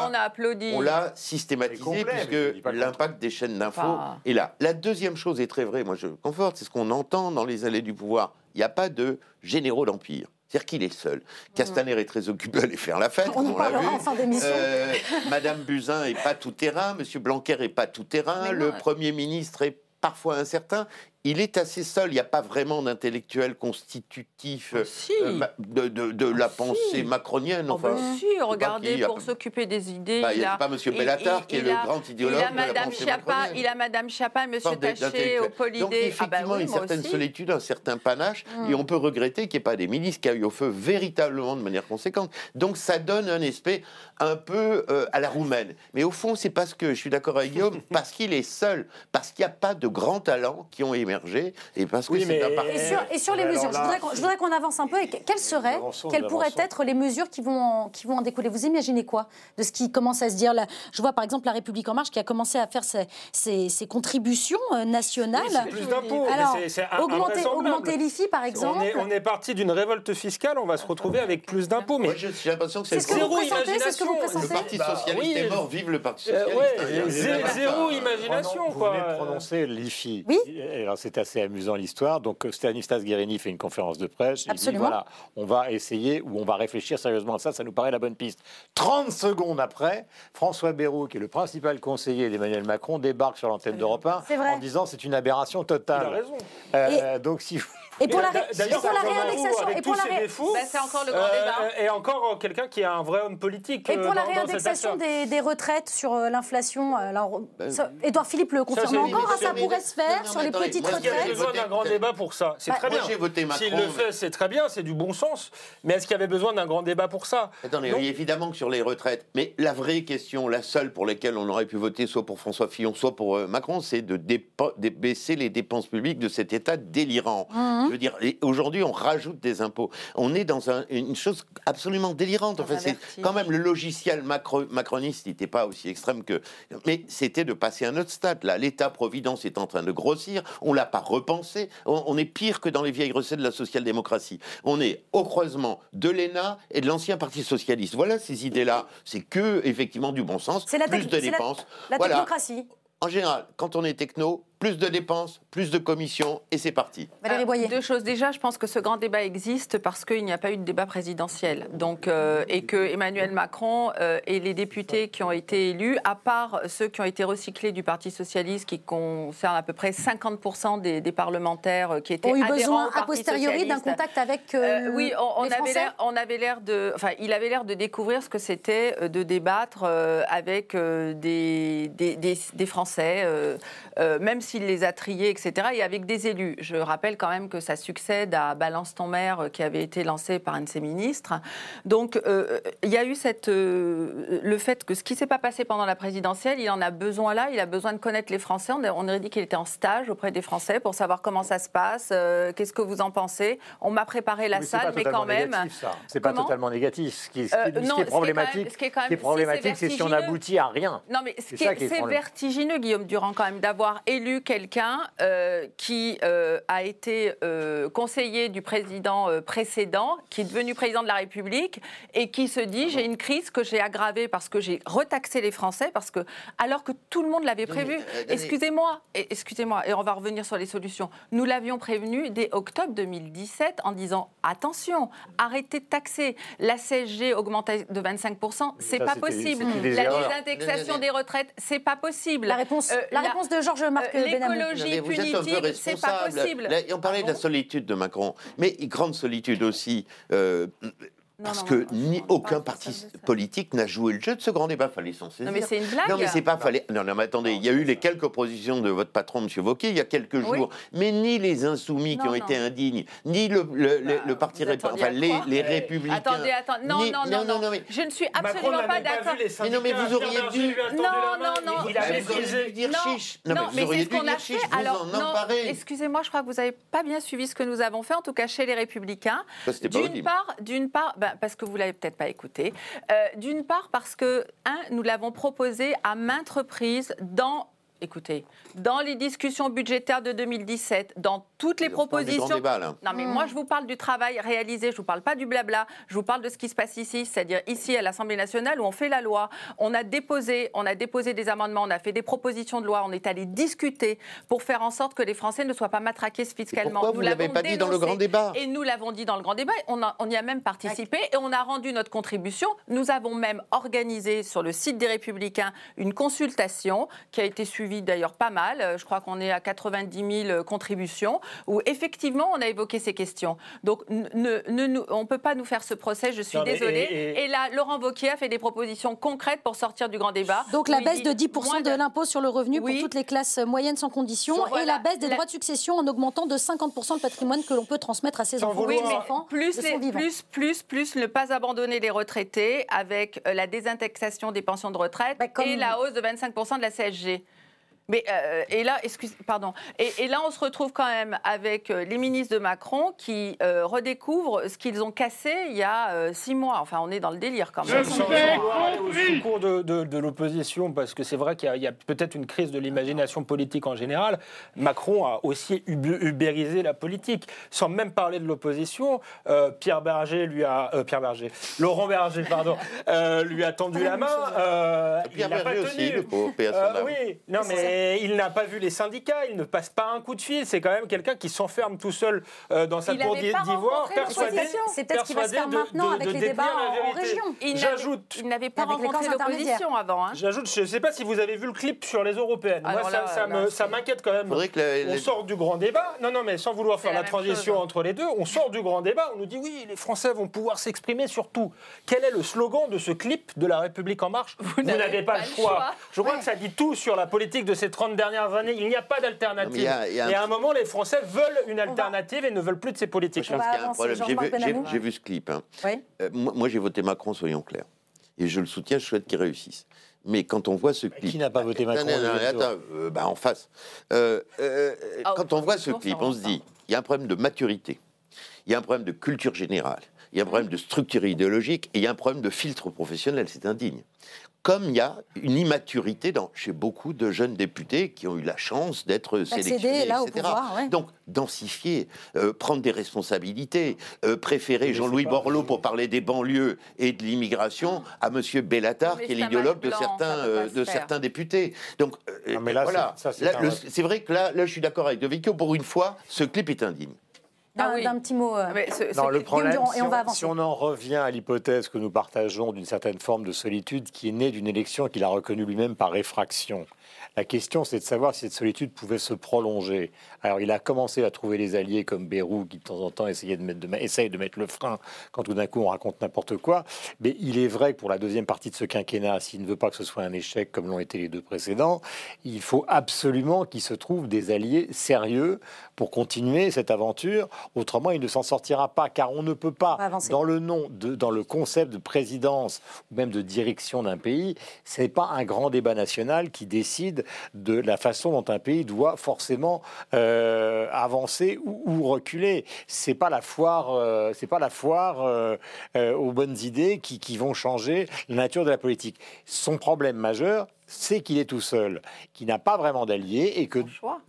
on a applaudi. On l'a systématisé puisque l'impact des chaînes d'infos est là. La deuxième chose est très vraie, moi je conforte, c'est ce qu'on entend dans les allées du pouvoir. Il n'y a pas de généraux d'empire. C'est-à-dire qu'il est seul. Castaner est très occupé à aller faire la fête, on, l'a vu. Euh, Madame Buzyn est pas tout terrain, Monsieur Blanquer est pas tout terrain, le Premier ministre est parfois incertain il est assez seul. Il n'y a pas vraiment d'intellectuel constitutif oh, euh, de, de, la pensée macronienne. Oh, enfin, si, regardez, pour s'occuper des idées. Bah, il n'y a, pas M. Bellatar qui est le grand idéologue. Il a Madame Chiappa, il a Madame M. Taché. Donc, effectivement, ah bah une certaine solitude, un certain panache. Et mm. on peut regretter qu'il n'y ait pas des milices qui aillent au feu véritablement de manière conséquente. Donc, ça donne un aspect un peu euh, à la roumaine. Mais au fond, c'est parce que, je suis d'accord avec Guillaume, parce qu'il est seul, parce qu'il n'y a pas de grands talents qui ont émergé et parce que c'est et, sur, les mesures, je voudrais qu'on avance un peu. Et quelles seraient, quelles pourraient être les mesures qui vont, en, qui vont en découler? Vous imaginez quoi de ce qui commence à se dire? Là Je vois par exemple la République en marche qui a commencé à faire ses, ses, contributions euh, nationales. c'est plus d'impôts. augmenter, augmenter l'IFI par exemple. On est, parti d'une révolte fiscale, on va se retrouver avec plus d'impôts. Mais j'ai l'impression que c'est zéro imagination. le Parti bah, socialiste est mort, vive le Parti euh, socialiste. zéro imagination. Vous venez de prononcer l'IFI. Oui c'est assez amusant l'histoire. Donc Stanislas Guérini fait une conférence de presse. Il dit voilà, on va essayer ou on va réfléchir sérieusement à ça. Ça nous paraît la bonne piste. 30 secondes après, François Bayrou, qui est le principal conseiller d'Emmanuel Macron, débarque sur l'antenne d'Europe 1 en disant c'est une aberration totale. Il a raison. Euh, donc si et pour la, réindexation, et pour la bah, c'est encore le grand débat. Euh, et encore euh, quelqu'un qui est un vrai homme politique. Et pour la réindexation des, retraites sur l'inflation, alors Edouard Philippe le confirme encore, ça pourrait se faire sur les petites retraites. Il y a besoin d'un grand débat pour ça. C'est bah, très bien. S'il le fait, c'est très bien, c'est du bon sens. Mais est-ce qu'il y avait besoin d'un grand débat pour ça? Attendez, évidemment que sur les retraites. Mais la vraie question, la seule pour laquelle on aurait pu voter soit pour François Fillon, soit pour Macron, c'est de baisser les dépenses publiques de cet État délirant. Mmh. Je veux dire, aujourd'hui, on rajoute des impôts. On est dans une chose absolument délirante. En fait, c'est quand même le logiciel macroniste, n'était pas aussi extrême que. Mais c'était de passer à un autre stade. Là, l'État-providence est en train de grossir. On l'a pas repensé. On, est pire que dans les vieilles recettes de la social-démocratie. On est au croisement de l'ENA et de l'ancien Parti socialiste. Voilà ces idées-là. C'est que effectivement du bon sens, plus de dépenses. La, la technocratie. En général, quand on est techno, plus de dépenses, plus de commissions, et c'est parti. Valérie ah, Boyer. Deux choses. Déjà, je pense que ce grand débat existe parce qu'il n'y a pas eu de débat présidentiel. Donc, euh, et que Emmanuel Macron euh, et les députés qui ont été élus, à part ceux qui ont été recyclés du Parti Socialiste, qui concernent à peu près 50% des, parlementaires euh, qui étaient ont eu besoin, a posteriori, d'un contact avec Oui, on, avait l'air, on avait l'air de... Enfin, il avait l'air de découvrir ce que c'était de débattre avec des, des, des, Français, même s'il les a triés, etc., et avec des élus. Je rappelle quand même que ça succède à Balance ton maire, euh, qui avait été lancé par un de ses ministres. Donc, euh, il y a eu cette, euh, le fait que ce qui ne s'est pas passé pendant la présidentielle, il en a besoin là, il a besoin de connaître les Français. On, aurait dit qu'il était en stage auprès des Français pour savoir comment ça se passe, qu'est-ce que vous en pensez. On m'a préparé la salle, mais quand même. C'est pas totalement négatif. Ce qui, est problématique, ce qui est, problématique, c'est si on aboutit à rien. Non, mais ce qui est, vertigineux, Guillaume Durand, quand même, d'avoir élu quelqu'un euh, qui euh, a été euh, conseiller du président précédent, qui est devenu président de la République, et qui se dit j'ai une crise que j'ai aggravée parce que j'ai retaxé les Français, parce que alors que tout le monde l'avait prévu. Excusez-moi, excusez-moi, et on va revenir sur les solutions. Nous l'avions prévenu dès octobre 2017 en disant attention, arrêtez de taxer. La CSG augmentée de 25% c'est pas possible. La désindexation des retraites, c'est pas possible. La réponse, la, réponse de Georges Marc L'écologie punitive, c'est pas possible. on parlait de la solitude de Macron, mais grande solitude aussi. Euh, parce que ni aucun parti politique n'a joué le jeu de ce grand débat. Fallait s'en saisir. Non, mais c'est une blague. Non, mais c'est pas. Fallait... Non, non, mais attendez, il y a eu les quelques propositions de votre patron, M. Wauquiez, il y a quelques jours. Mais ni les Insoumis qui ont été indignes, ni le, le, bah, Parti républicain, enfin, les, les, Républicains. Attendez, attendez. Non, non, non, non, mais... Je ne suis absolument pas d'accord. Mais non, mais vous auriez dû. Non, non, non. Il avait dû dire chiche. Non, mais vous auriez dû dire chiche. Alors, non, excusez-moi, je crois que vous n'avez pas bien suivi ce que nous avons fait, en tout cas chez les Républicains. D'une part, d'une part, bah, parce que vous l'avez peut-être pas écouté. Euh, d'une part parce que, un, nous l'avons proposé à maintes reprises dans écoutez, dans les discussions budgétaires de 2017, dans toutes les propositions. non, mais moi, je vous parle du travail réalisé, je vous parle pas du blabla, je vous parle de ce qui se passe ici, c'est-à-dire ici à l'Assemblée nationale où on fait la loi, on a déposé, on a déposé des amendements, on a fait des propositions de loi, on est allé discuter pour faire en sorte que les Français ne soient pas matraqués fiscalement. pourquoi vous ne l'avez pas dit dans le grand débat? Et nous l'avons dit dans le grand débat, on, on y a même participé et on a rendu notre contribution. Nous avons même organisé sur le site des Républicains une consultation qui a été suivie d'ailleurs pas mal. Euh, je crois qu'on est à 90 000 contributions où effectivement on a évoqué ces questions. Donc ne, on ne peut pas nous faire ce procès, je suis désolée. Et, là, Laurent Wauquiez a fait des propositions concrètes pour sortir du grand débat. Donc la baisse de 10% de, l'impôt sur le revenu pour toutes les classes moyennes sans condition et la baisse des droits de succession en augmentant de 50% le patrimoine que l'on peut transmettre à ses enfants. Oui, enfants plus, plus, plus, plus ne pas abandonner les retraités avec euh, la désindexation des pensions de retraite bah, et la hausse de 25% de la CSG. Mais euh, et là, excuse, pardon. Et, là, on se retrouve quand même avec euh, les ministres de Macron qui euh, redécouvrent ce qu'ils ont cassé il y a six mois. Enfin, on est dans le délire quand même. Sans aller au secours de, de, l'opposition, parce que c'est vrai qu'il y a, peut-être une crise de l'imagination politique en général. Macron a aussi ubérisé la politique, sans même parler de l'opposition. Pierre Berger lui a, Pierre Berger, Laurent Berger, pardon, lui a tendu la main. Pierre Berger aussi, le pauvre, Oui, non mais Et il n'a pas vu les syndicats, il ne passe pas un coup de fil. C'est quand même quelqu'un qui s'enferme tout seul euh, dans sa tour d'ivoire, persuadé. C'est peut-être ce qui va se faire maintenant avec les débats en, région. J'ajoute. Il n'avait pas rencontré l'opposition avant. Hein. J'ajoute, je ne sais pas si vous avez vu le clip sur les européennes. Moi, ça, m'inquiète quand même. On sort du grand débat. Non, non, mais sans vouloir faire la, transition hein. entre les deux, on sort du grand débat. On nous dit oui, les Français vont pouvoir s'exprimer sur tout. Quel est le slogan de ce clip de La République en marche? Vous, n'avez pas, le choix. Je crois que ça dit tout sur la politique de ces 30 dernières années. Il n'y a pas d'alternative. Et à un moment, les Français veulent une alternative et ne veulent plus de ces politiques. Je pense qu'il y a un problème. J'ai vu, ce clip. Hein. Euh, moi, j'ai voté Macron, soyons clairs. Et je le soutiens, je souhaite qu'il réussisse. Mais quand on voit ce clip. Qui n'a pas voté Macron Attends, euh, bah, en face. Euh, ah, quand on voit ce clip, on se dit il y a un problème de maturité, il y a un problème de culture générale, il y a un problème de structure idéologique et il y a un problème de filtre professionnel. C'est indigne comme il y a une immaturité dans, chez beaucoup de jeunes députés qui ont eu la chance d'être sélectionnés, là, etc. Donc, densifier, euh, prendre des responsabilités, euh, préférer Jean-Louis Borloo pour parler des banlieues et de l'immigration à M. Bellatar, qui est l'idéologue de, certains, euh, de certains députés. Donc, voilà. C'est vrai que là, là, je suis d'accord avec De Vecchio. Pour une fois, ce clip est indigne. Ah d'un petit mot. Euh, le problème, si, on, si on en revient à l'hypothèse que nous partageons d'une certaine forme de solitude qui est née d'une élection qu'il a reconnue lui-même par réfraction, la question, c'est de savoir si cette solitude pouvait se prolonger. Alors, il a commencé à trouver des alliés comme Bérou, qui de temps en temps essayait de mettre, de, essaye de mettre le frein quand tout d'un coup on raconte n'importe quoi. Mais il est vrai que pour la deuxième partie de ce quinquennat, s'il ne veut pas que ce soit un échec comme l'ont été les deux précédents, il faut absolument qu'il se trouve des alliés sérieux pour continuer cette aventure. Autrement, il ne s'en sortira pas, car on ne peut pas, dans le nom, de, dans le concept de présidence ou même de direction d'un pays, ce n'est pas un grand débat national qui décide de la façon dont un pays doit forcément euh, avancer ou, reculer. C'est pas la foire, euh, c'est pas la foire euh, aux bonnes idées qui, qui vont changer la nature de la politique. Son problème majeur, c'est qu'il est tout seul, qu'il n'a pas vraiment d'alliés et que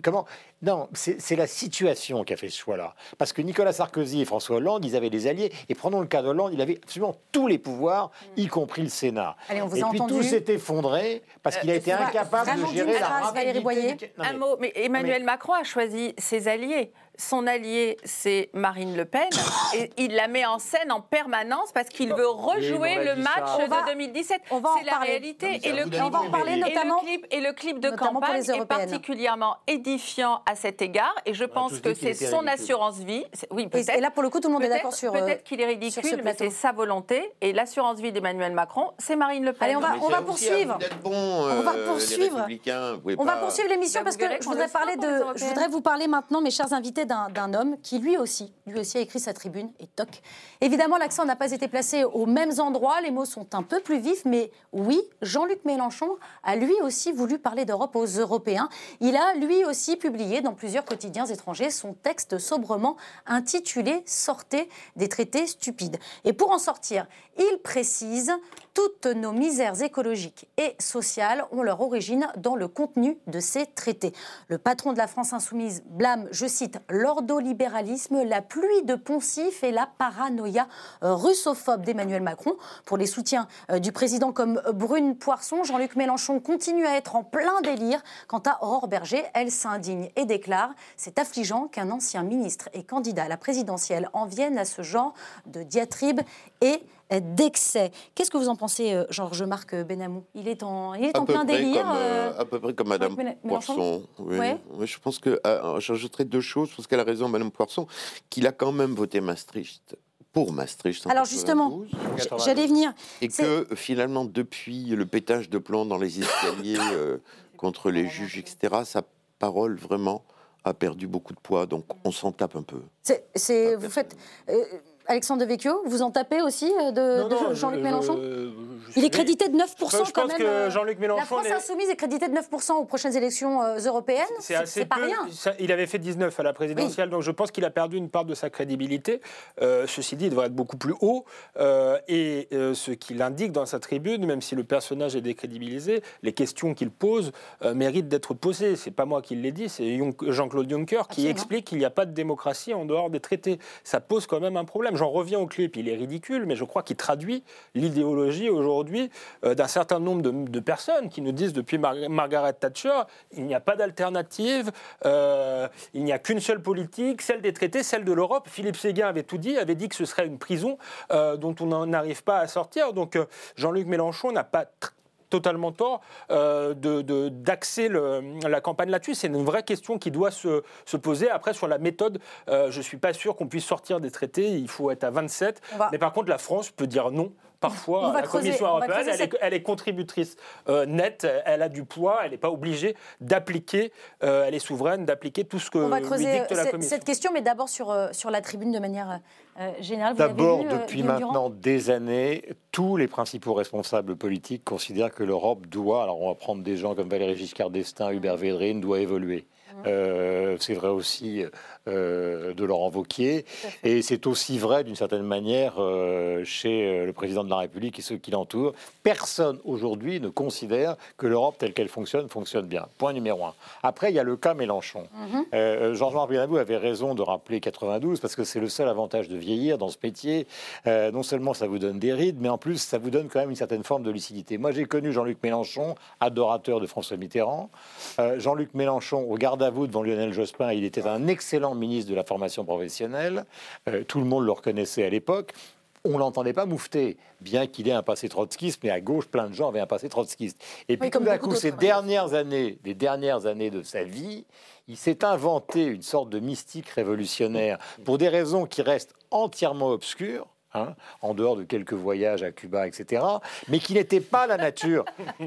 comment? Non, c'est la situation qui a fait ce choix-là. Parce que Nicolas Sarkozy et François Hollande, ils avaient des alliés. Et prenons le cas d'Hollande, il avait absolument tous les pouvoirs, mm. y compris le Sénat. et puis tout s'est effondré parce qu'il a euh, été incapable de gérer la rapidité. Un mot, mais Emmanuel Macron a choisi ses alliés. Son allié, c'est Marine Le Pen, et il la met en scène en permanence parce qu'il veut rejouer le match de 2017. C'est la réalité. et le, clip, on va en parler notamment, et le clip, de campagne est particulièrement édifiant à cet égard. Et je pense que c'est son assurance vie. Oui, Et là, pour le coup, tout le monde est d'accord sur. Peut-être qu'il est ridicule, mais c'est sa volonté. Et l'assurance vie d'Emmanuel Macron, c'est Marine Le Pen. Allez, on va, on va poursuivre. on va poursuivre. On va poursuivre l'émission parce que je voudrais parler de. Je voudrais vous parler maintenant, mes chers invités, d'un homme qui lui aussi, lui aussi a écrit sa tribune et toc. Évidemment, l'accent n'a pas été placé aux mêmes endroits. Les mots sont un peu plus vifs, mais oui, Jean-Luc Mélenchon a lui aussi voulu parler d'Europe aux Européens. Il a lui aussi publié dans plusieurs quotidiens étrangers son texte sobrement intitulé Sortez des traités stupides. Et pour en sortir, il précise toutes nos misères écologiques et sociales ont leur origine dans le contenu de ces traités. Le patron de la France insoumise blâme, je cite, l'ordolibéralisme, la pluie de poncifs et la paranoïa russophobe d'Emmanuel Macron. Pour les soutiens euh, du président comme Brune Poisson, Jean-Luc Mélenchon continue à être en plein délire. Quant à Aurore Berger, elle s'indigne déclare C'est affligeant qu'un ancien ministre et candidat à la présidentielle en vienne à ce genre de diatribe et d'excès. Qu'est-ce que vous en pensez, euh, Georges-Marc Benamou? Il est en, il est en plein délire. Comme, euh, à peu près comme Madame Poisson. Oui. je pense que euh, j'ajouterais deux choses. Je pense qu'elle a raison, Madame Poisson, qu'il a quand même voté Maastricht pour Maastricht. Alors justement, j'allais venir. Et que finalement, depuis le pétage de plomb dans les escaliers contre les juges, etc., sa parole vraiment a perdu beaucoup de poids. Donc on s'en tape un peu. C'est, vous faites. Alexandre Devecchio, vous en tapez aussi euh, de, Jean-Luc Mélenchon Il est crédité de 9% je quand même. Que euh, Jean-Luc Mélenchon la France insoumise est crédité de 9% aux prochaines élections euh, européennes. C'est pas rien. il avait fait 19 à la présidentielle, donc je pense qu'il a perdu une part de sa crédibilité. ceci dit, il devrait être beaucoup plus haut. et ce qu'il indique dans sa tribune, même si le personnage est décrédibilisé, les questions qu'il pose méritent d'être posées. C'est pas moi qui l'ai dit, c'est Jean-Claude Juncker qui explique qu'il n'y a pas de démocratie en dehors des traités. Ça pose quand même un problème. J'en reviens au clip, il est ridicule, mais je crois qu'il traduit l'idéologie aujourd'hui euh, d'un certain nombre de, personnes qui nous disent depuis Margaret Thatcher, il n'y a pas d'alternative, euh, il n'y a qu'une seule politique, celle des traités, celle de l'Europe. Philippe Séguin avait tout dit, avait dit que ce serait une prison euh, dont on n'arrive pas à sortir. Donc Jean-Luc Mélenchon n'a pas totalement tort euh, d'axer la campagne là-dessus. C'est une vraie question qui doit se, poser. Après, sur la méthode, euh, je ne suis pas sûr qu'on puisse sortir des traités. Il faut être à 27. Mais par contre, la France peut dire non parfois la Commission européenne, elle, est, contributrice euh, nette, elle a du poids, elle n'est pas obligée d'appliquer, elle est souveraine d'appliquer tout ce que On va creuser lui dicte la Commission. cette question, mais d'abord sur, sur la tribune de manière euh, D'abord, euh, depuis maintenant des années, tous les principaux responsables politiques considèrent que l'Europe doit, alors on va prendre des gens comme Valéry Giscard d'Estaing, Hubert Védrine, doit évoluer. Euh, c'est vrai aussi euh, de Laurent Wauquiez. Et c'est aussi vrai, d'une certaine manière, euh, chez le président de la République et ceux qui l'entourent. Personne aujourd'hui ne considère que l'Europe telle qu'elle fonctionne fonctionne bien. Point numéro un. Après, il y a le cas Mélenchon. Mhm. Georges-Marc Benabou avait raison de rappeler 92 parce que c'est le seul avantage de vieillir dans ce métier. non seulement ça vous donne des rides, mais en plus ça vous donne quand même une certaine forme de lucidité. Moi, j'ai connu Jean-Luc Mélenchon, adorateur de François Mitterrand. Jean-Luc Mélenchon, au garde à vous devant Lionel Jospin, il était un excellent ministre de la formation professionnelle. Euh, tout le monde le reconnaissait à l'époque. On l'entendait pas moufter, bien qu'il ait un passé trotskiste, mais à gauche, plein de gens avaient un passé trotskiste. Et puis tout d'un coup, ces dernières années, les dernières années de sa vie, il s'est inventé une sorte de mystique révolutionnaire pour des raisons qui restent entièrement obscures Hein, en dehors de quelques voyages à Cuba, etc., mais qui n'était pas la nature,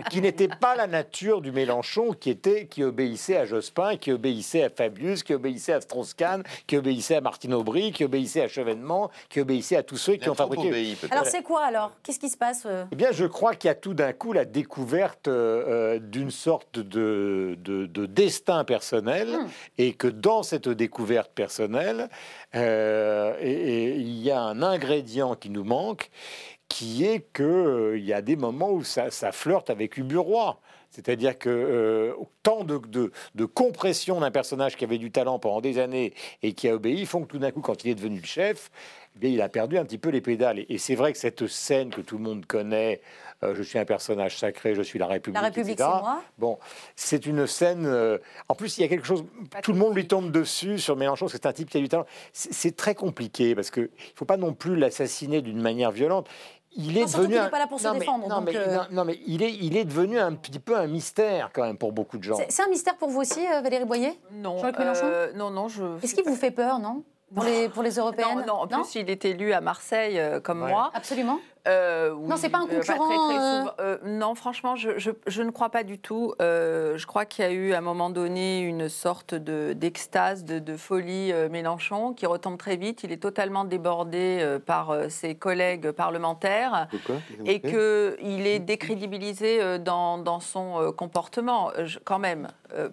qui n'était pas la nature du Mélenchon, qui était, qui obéissait à Jospin, qui obéissait à Fabius, qui obéissait à Strauss-Kahn, qui obéissait à Martine Aubry, qui obéissait à Chevènement, qui obéissait à tous ceux qui ont fabriqué. alors c'est quoi alors? Qu'est-ce qui se passe euh? Eh bien, je crois qu'il y a tout d'un coup la découverte euh, euh, d'une sorte de, de, destin personnel, hmm. et que dans cette découverte personnelle, et il y a un ingrédient qui nous manque, qui est qu'il euh, il y a des moments où ça, flirte avec Uburoy. C'est-à-dire que euh, tant de, de, compression d'un personnage qui avait du talent pendant des années et qui a obéi font que tout d'un coup, quand il est devenu le chef, eh bien, il a perdu un petit peu les pédales. Et, c'est vrai que cette scène que tout le monde connaît, euh, je suis un personnage sacré, je suis la République, la République c'est Moi. Bon, c'est une scène. en plus, il y a quelque chose. tout le monde lui tombe dessus sur Mélenchon, c'est un type qui a du talent. C'est très compliqué parce qu'il ne faut pas non plus l'assassiner d'une manière violente il est devenu. Il pas là pour se défendre. Non, mais, euh, non, mais il, est, il est devenu un petit peu un mystère quand même pour beaucoup de gens. C'est un mystère pour vous aussi, euh, Valérie Boyer? Non. Euh, non, non, je. Est-ce qu'il vous fait peur, non? Pour les, pour les européennes? non, en plus, il est élu à Marseille comme moi. Absolument. Euh, non, c'est pas un euh, concurrent. Euh, non, franchement, je, je, ne crois pas du tout. je crois qu'il y a eu à un moment donné une sorte d'extase, de, de, folie Mélenchon qui retombe très vite. Il est totalement débordé par ses collègues parlementaires et qu'il est décrédibilisé dans, dans son comportement, quand même,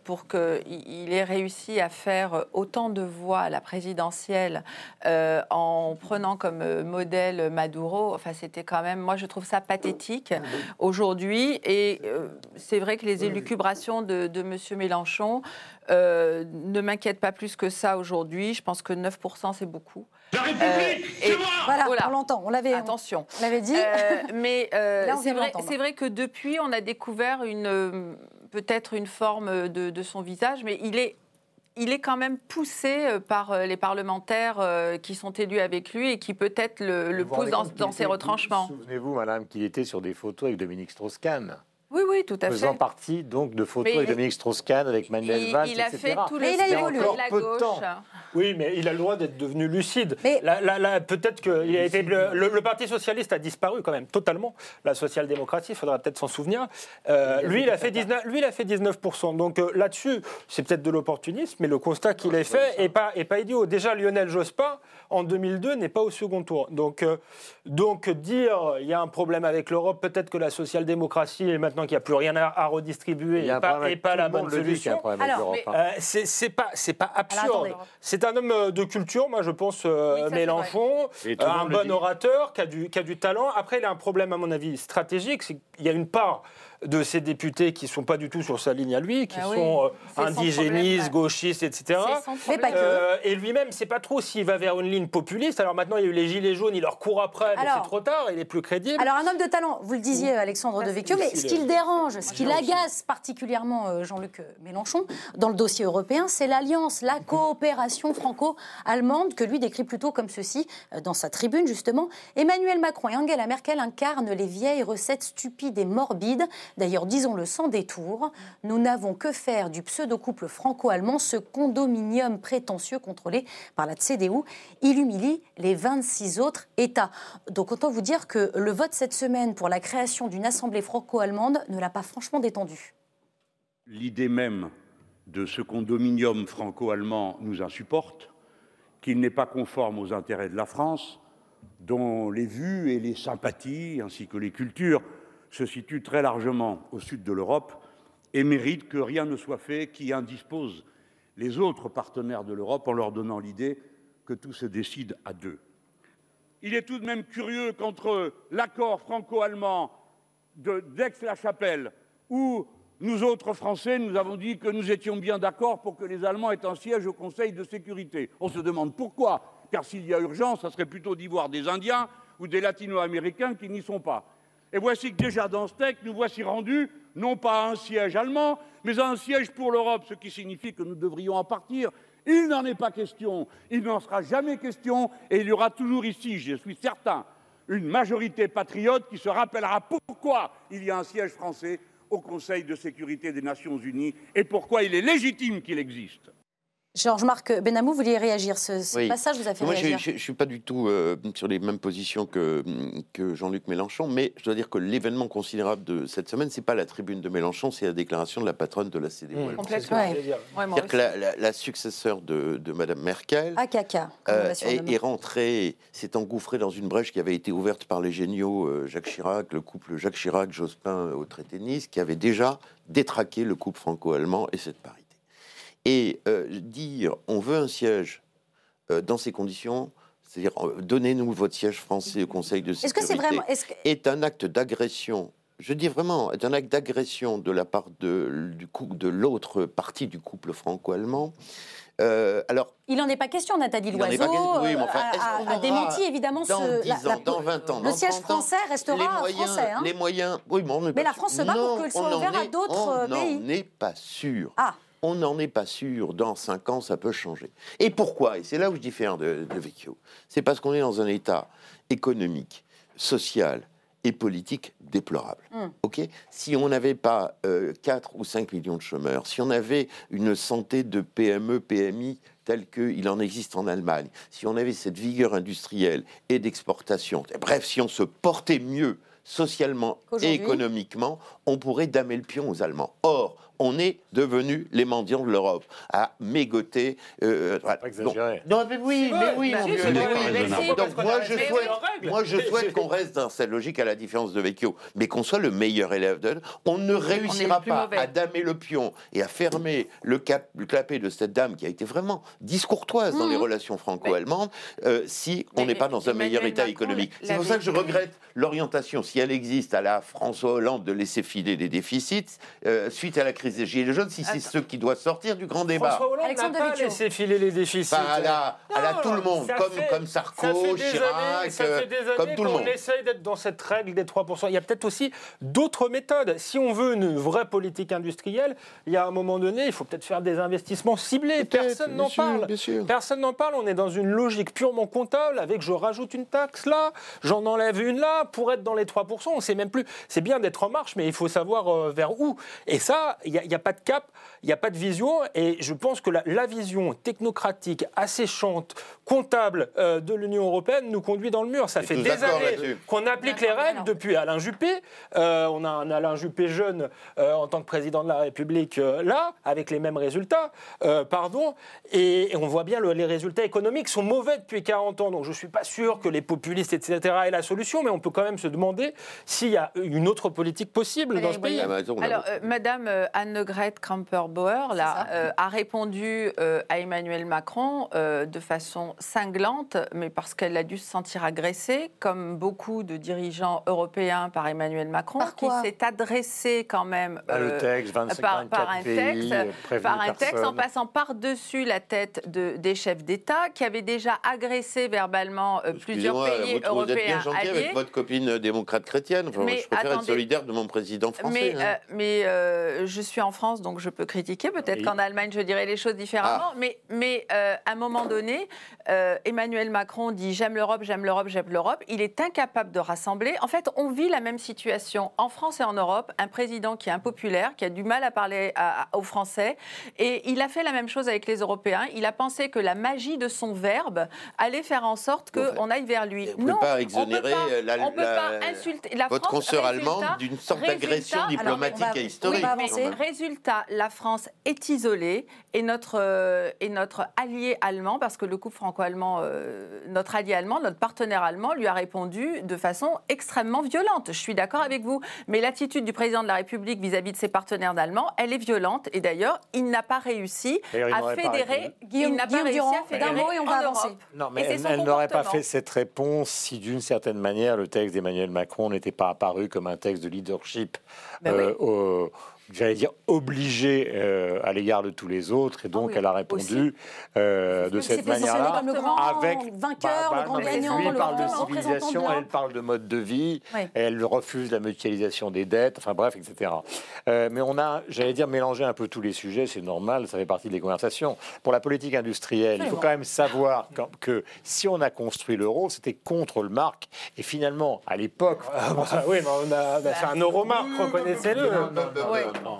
pour qu'il ait réussi à faire autant de voix à la présidentielle en prenant comme modèle Maduro. Enfin, c'était quand même, moi je trouve ça pathétique aujourd'hui. Et euh, c'est vrai que les élucubrations de, de M. Mélenchon euh, ne m'inquiètent pas plus que ça aujourd'hui. Je pense que 9% c'est beaucoup. La République, euh, et, Voilà, voilà, on l'entend, on l'avait Attention. On l'avait dit. mais c'est vrai, vrai, que depuis, on a découvert une peut-être une forme de, de son visage, mais il est il est quand même poussé euh, par euh, les parlementaires euh, qui sont élus avec lui et qui peut-être le, poussent dans, ses retranchements. Souvenez-vous, madame, qu'il était sur des photos avec Dominique Strauss-Kahn. Oui, oui, tout à fait. Faisant partie donc de photos avec Dominique Strauss-Kahn, avec Manuel Valls, il a fait tout le il a évolué. la gauche. Oui, mais il a le droit d'être devenu lucide. Mais... Là, peut-être que a été, le, Parti socialiste a disparu quand même totalement. La social-démocratie, il faudra peut-être s'en souvenir. Euh, lui, il a fait 19, lui, il a fait 19%. Donc euh, là-dessus, c'est peut-être de l'opportunisme, mais le constat qu'il a fait n'est pas, est pas idiot. Déjà, Lionel Jospin, en 2002, n'est pas au second tour. Donc, euh, donc dire il y a un problème avec l'Europe, peut-être que la social-démocratie, maintenant qu'il n'y a plus rien à, redistribuer, n'est pas, pas la bonne solution. c'est pas, pas absurde. C'est un homme euh, de culture, moi je pense, euh, Mélenchon, un bon orateur qui a, du, qui a du talent. Après, il a un problème, à mon avis, stratégique, c'est qu'il y a une part de ces députés qui ne sont pas du tout sur sa ligne à lui, qui ah sont euh, indigénistes, gauchistes, etc. Mais pas que. et lui-même, c'est pas trop s'il va vers une ligne populiste. Alors maintenant, il y a eu les gilets jaunes, il leur court après, mais c'est trop tard, il est plus crédible. Alors un homme de talent, vous le disiez, Alexandre de Vecchio, mais ce qui le dérange, ce qui l'agace particulièrement Jean-Luc Mélenchon dans le dossier européen, c'est l'alliance, la coopération franco-allemande que lui décrit plutôt comme ceci dans sa tribune justement. Emmanuel Macron et Angela Merkel incarnent les vieilles recettes stupides et morbides, d'ailleurs disons-le sans détour. Nous n'avons que faire du pseudo-couple franco-allemand, ce condominium prétentieux contrôlé par la CDU. Il humilie les 26 autres États. Donc autant vous dire que le vote cette semaine pour la création d'une assemblée franco-allemande ne l'a pas franchement détendu. L'idée même de ce condominium franco-allemand nous insupporte, qu'il n'est pas conforme aux intérêts de la France, dont les vues et les sympathies, ainsi que les cultures, se situent très largement au sud de l'Europe et méritent que rien ne soit fait qui indispose les autres partenaires de l'Europe en leur donnant l'idée que tout se décide à deux. Il est tout de même curieux qu'entre l'accord franco-allemand d'Aix-la-Chapelle, où nous autres Français, nous avons dit que nous étions bien d'accord pour que les Allemands aient un siège au Conseil de sécurité. On se demande pourquoi car s'il y a urgence, ça serait plutôt d'y voir des Indiens ou des Latino-Américains qui n'y sont pas. Et voici que déjà dans ce texte, nous voici rendus, non pas à un siège allemand, mais à un siège pour l'Europe, ce qui signifie que nous devrions en partir. Il n'en est pas question, il n'en sera jamais question, et il y aura toujours ici, je suis certain, une majorité patriote qui se rappellera pourquoi il y a un siège français au Conseil de sécurité des Nations Unies et pourquoi il est légitime qu'il existe. Georges-Marc Benamou, vous vouliez réagir. Ce, passage vous a fait réagir. Je ne suis pas du tout euh, sur les mêmes positions que, que Jean-Luc Mélenchon, mais je dois dire que l'événement considérable de cette semaine, c'est pas la tribune de Mélenchon, c'est la déclaration de la patronne de la CDU. Mmh, complètement. C'est-à-dire que la, successeur de, de Madame Merkel euh, est, rentrée, s'est engouffrée dans une brèche qui avait été ouverte par les géniaux euh, Jacques Chirac, le couple Jacques Chirac-Jospin au traité de Nice, qui avait déjà détraqué le couple franco-allemand et cette parité. Et euh, dire on veut un siège euh, dans ces conditions, c'est-à-dire euh, donnez-nous votre siège français au Conseil de sécurité, est, -ce que vraiment, est, un acte d'agression. Je dis vraiment, est un acte d'agression de la part de, du de l'autre partie du couple franco-allemand. alors, il n'en est pas question, Nathalie Loiseau a, démenti évidemment dans ce, 10 ans, dans 20 ans. Le siège français restera français. Hein. Les moyens, oui, mais, mais la France se bat pour qu'il soit ouvert à d'autres pays. On n'est pas sûr. Ah on n'en est pas sûr. Dans cinq ans, ça peut changer. Et pourquoi? Et c'est là où je diffère de, de Vecchio. C'est parce qu'on est dans un état économique, social et politique déplorable. Hmm. Ok? Si on n'avait pas 4 euh, ou 5 millions de chômeurs, si on avait une santé de PME, PMI telle qu'il en existe en Allemagne, si on avait cette vigueur industrielle et d'exportation, bref, si on se portait mieux socialement et économiquement, on pourrait damer le pion aux Allemands. Or, on est devenus les mendiants de l'Europe, à mégoter. Euh, pas exagérer. Non, mais oui, mais oui, mon Dieu, Donc moi, je souhaite, moi, je souhaite qu'on reste dans cette logique, à la différence de Vecchio, mais qu'on soit le meilleur élève de. On ne réussira pas à damer le pion et à fermer le, cap, le clapet de cette dame qui a été vraiment discourtoise dans les mhm. relations franco-allemandes euh, si on n'est pas dans un meilleur état économique. C'est pour ça que je regrette l'orientation, si elle existe, à la François Hollande de laisser filer des déficits euh, suite à la crise des Gilets jaunes si c'est ceux qui doivent sortir du grand débat. François Hollande n'a pas laissé filer les déficits. à, la, tout le monde, comme, comme Sarko, Chirac, ça fait des années comme tout le monde. On essaye d'être dans cette règle des 3%. Il y a peut-être aussi d'autres méthodes. Si on veut une vraie politique industrielle, il y a un moment donné, il faut peut-être faire des investissements ciblés. Personne n'en parle. Personne n'en parle. On est dans une logique purement comptable avec je rajoute une taxe là, j'en enlève une là pour être dans les 3%. On ne sait même plus. C'est bien d'être en marche, mais il faut savoir euh, vers où. Et ça, il il n'y a, pas de cap, il n'y a pas de vision. Et je pense que la, vision technocratique, asséchante, comptable euh, de l'Union européenne nous conduit dans le mur. Ça fait des années qu'on applique les règles depuis Alain Juppé. Euh, on a un Alain Juppé jeune euh, en tant que président de la République là, avec les mêmes résultats, pardon. Et, on voit bien les résultats économiques sont mauvais depuis 40 ans. Donc je ne suis pas sûr que les populistes, etc., aient la solution, mais on peut quand même se demander s'il y a une autre politique possible dans ce pays. Alors, Madame Annegret Kramper-Bauer là, a répondu à Emmanuel Macron de façon cinglante, mais parce qu'elle a dû se sentir agressée, comme beaucoup de dirigeants européens par Emmanuel Macron, qui s'est adressé quand même par, le texte, 25, par, par un texte, par un texte en passant par-dessus la tête de, des chefs d'État, qui avaient déjà agressé verbalement plusieurs pays vous, européens. Vous êtes bien gentil avec votre copine démocrate chrétienne. mais, je préfère être solidaire de mon président français. Mais, hein. mais euh, je suis en France, donc je peux critiquer. Peut-être qu'en Allemagne, je dirais les choses différemment. Ah. Mais, mais euh, à un moment donné, euh, Emmanuel Macron dit J'aime l'Europe, j'aime l'Europe, j'aime l'Europe. Il est incapable de rassembler. En fait, on vit la même situation en France et en Europe. Un président qui est impopulaire, qui a du mal à parler aux Français. Et il a fait la même chose avec les Européens. Il a pensé que la magie de son verbe allait faire en sorte qu'on aille vers lui. On ne peut pas exonérer la, peut pas insulter. La votre consoeur allemande d'une sorte d'agression diplomatique et historique. résultat, la France est isolée et notre, euh, et notre allié allemand, parce que le couple franco-allemand, euh, notre allié allemand, notre partenaire allemand, lui a répondu de façon extrêmement violente. Je suis d'accord avec vous, mais l'attitude du président de la République vis-à-vis de ses partenaires allemands, elle est violente. Et d'ailleurs, il n'a pas réussi à fédérer. il n'a pas réussi à fédérer et on va avancer. Non, mais elle, n'aurait pas fait cette réponse si, d'une certaine manière, le texte d'Emmanuel Macron n'était pas apparu comme un texte de leadership ben euh, j'allais dire, obligée euh, à l'égard de tous les autres, et donc ah elle a répondu euh, de cette manière-là. Avec vainqueur, bah, le grand gagnant, lui parle de civilisation, elle parle de mode de vie, elle refuse la mutualisation des dettes, enfin bref, etc. Euh, mais on a, j'allais dire, mélangé un peu tous les sujets, c'est normal, ça fait partie des conversations. Pour la politique industrielle, il faut quand même savoir que si on a construit l'euro, c'était contre le marque, et finalement, à l'époque... Bah, oui, mais on a, fait un euro-marque, reconnaissez-le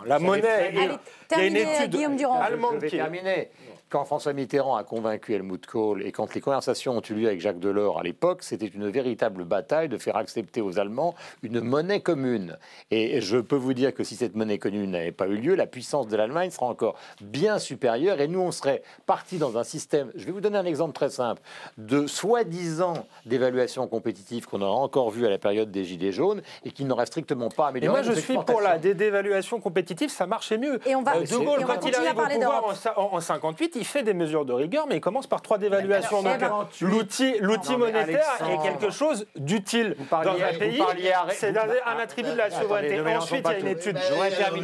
la monnaie. il y a une étude allemande qui est quand François Mitterrand a convaincu Helmut Kohl et quand les conversations ont eu lieu avec Jacques Delors à l'époque, c'était une véritable bataille de faire accepter aux Allemands une monnaie commune. Et je peux vous dire que si cette monnaie commune n'avait pas eu lieu, la puissance de l'Allemagne sera encore bien supérieure et nous, on serait partis dans un système, je vais vous donner un exemple très simple, de soi-disant d'évaluation compétitive qu'on aura encore vu à la période des Gilets jaunes et qui n'aurait strictement pas amélioré. Et moi, je suis pour la dévaluation compétitive, ça marchait mieux. Et on va, euh, de Gaulle, quand il arrive au pouvoir en, en 58, il fait des mesures de rigueur, mais il commence par trois dévaluations. Donc l'outil, l'outil monétaire est quelque chose d'utile dans un pays. C'est un, attribut de la souveraineté. Ensuite, il y a une étude.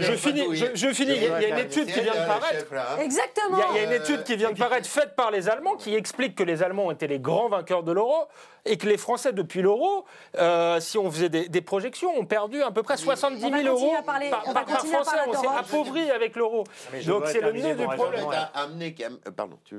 Je finis. Je finis. Il y a une étude qui vient de paraître. Exactement. Il y a une étude qui vient de paraître faite par les Allemands qui explique que les Allemands ont été les grands vainqueurs de l'euro et que les Français, depuis l'euro, euh, si on faisait des, projections, ont perdu à peu près 70 000 euros par, Français. On s'est appauvri avec l'euro. Donc c'est le nœud du problème. Euh, pardon, tu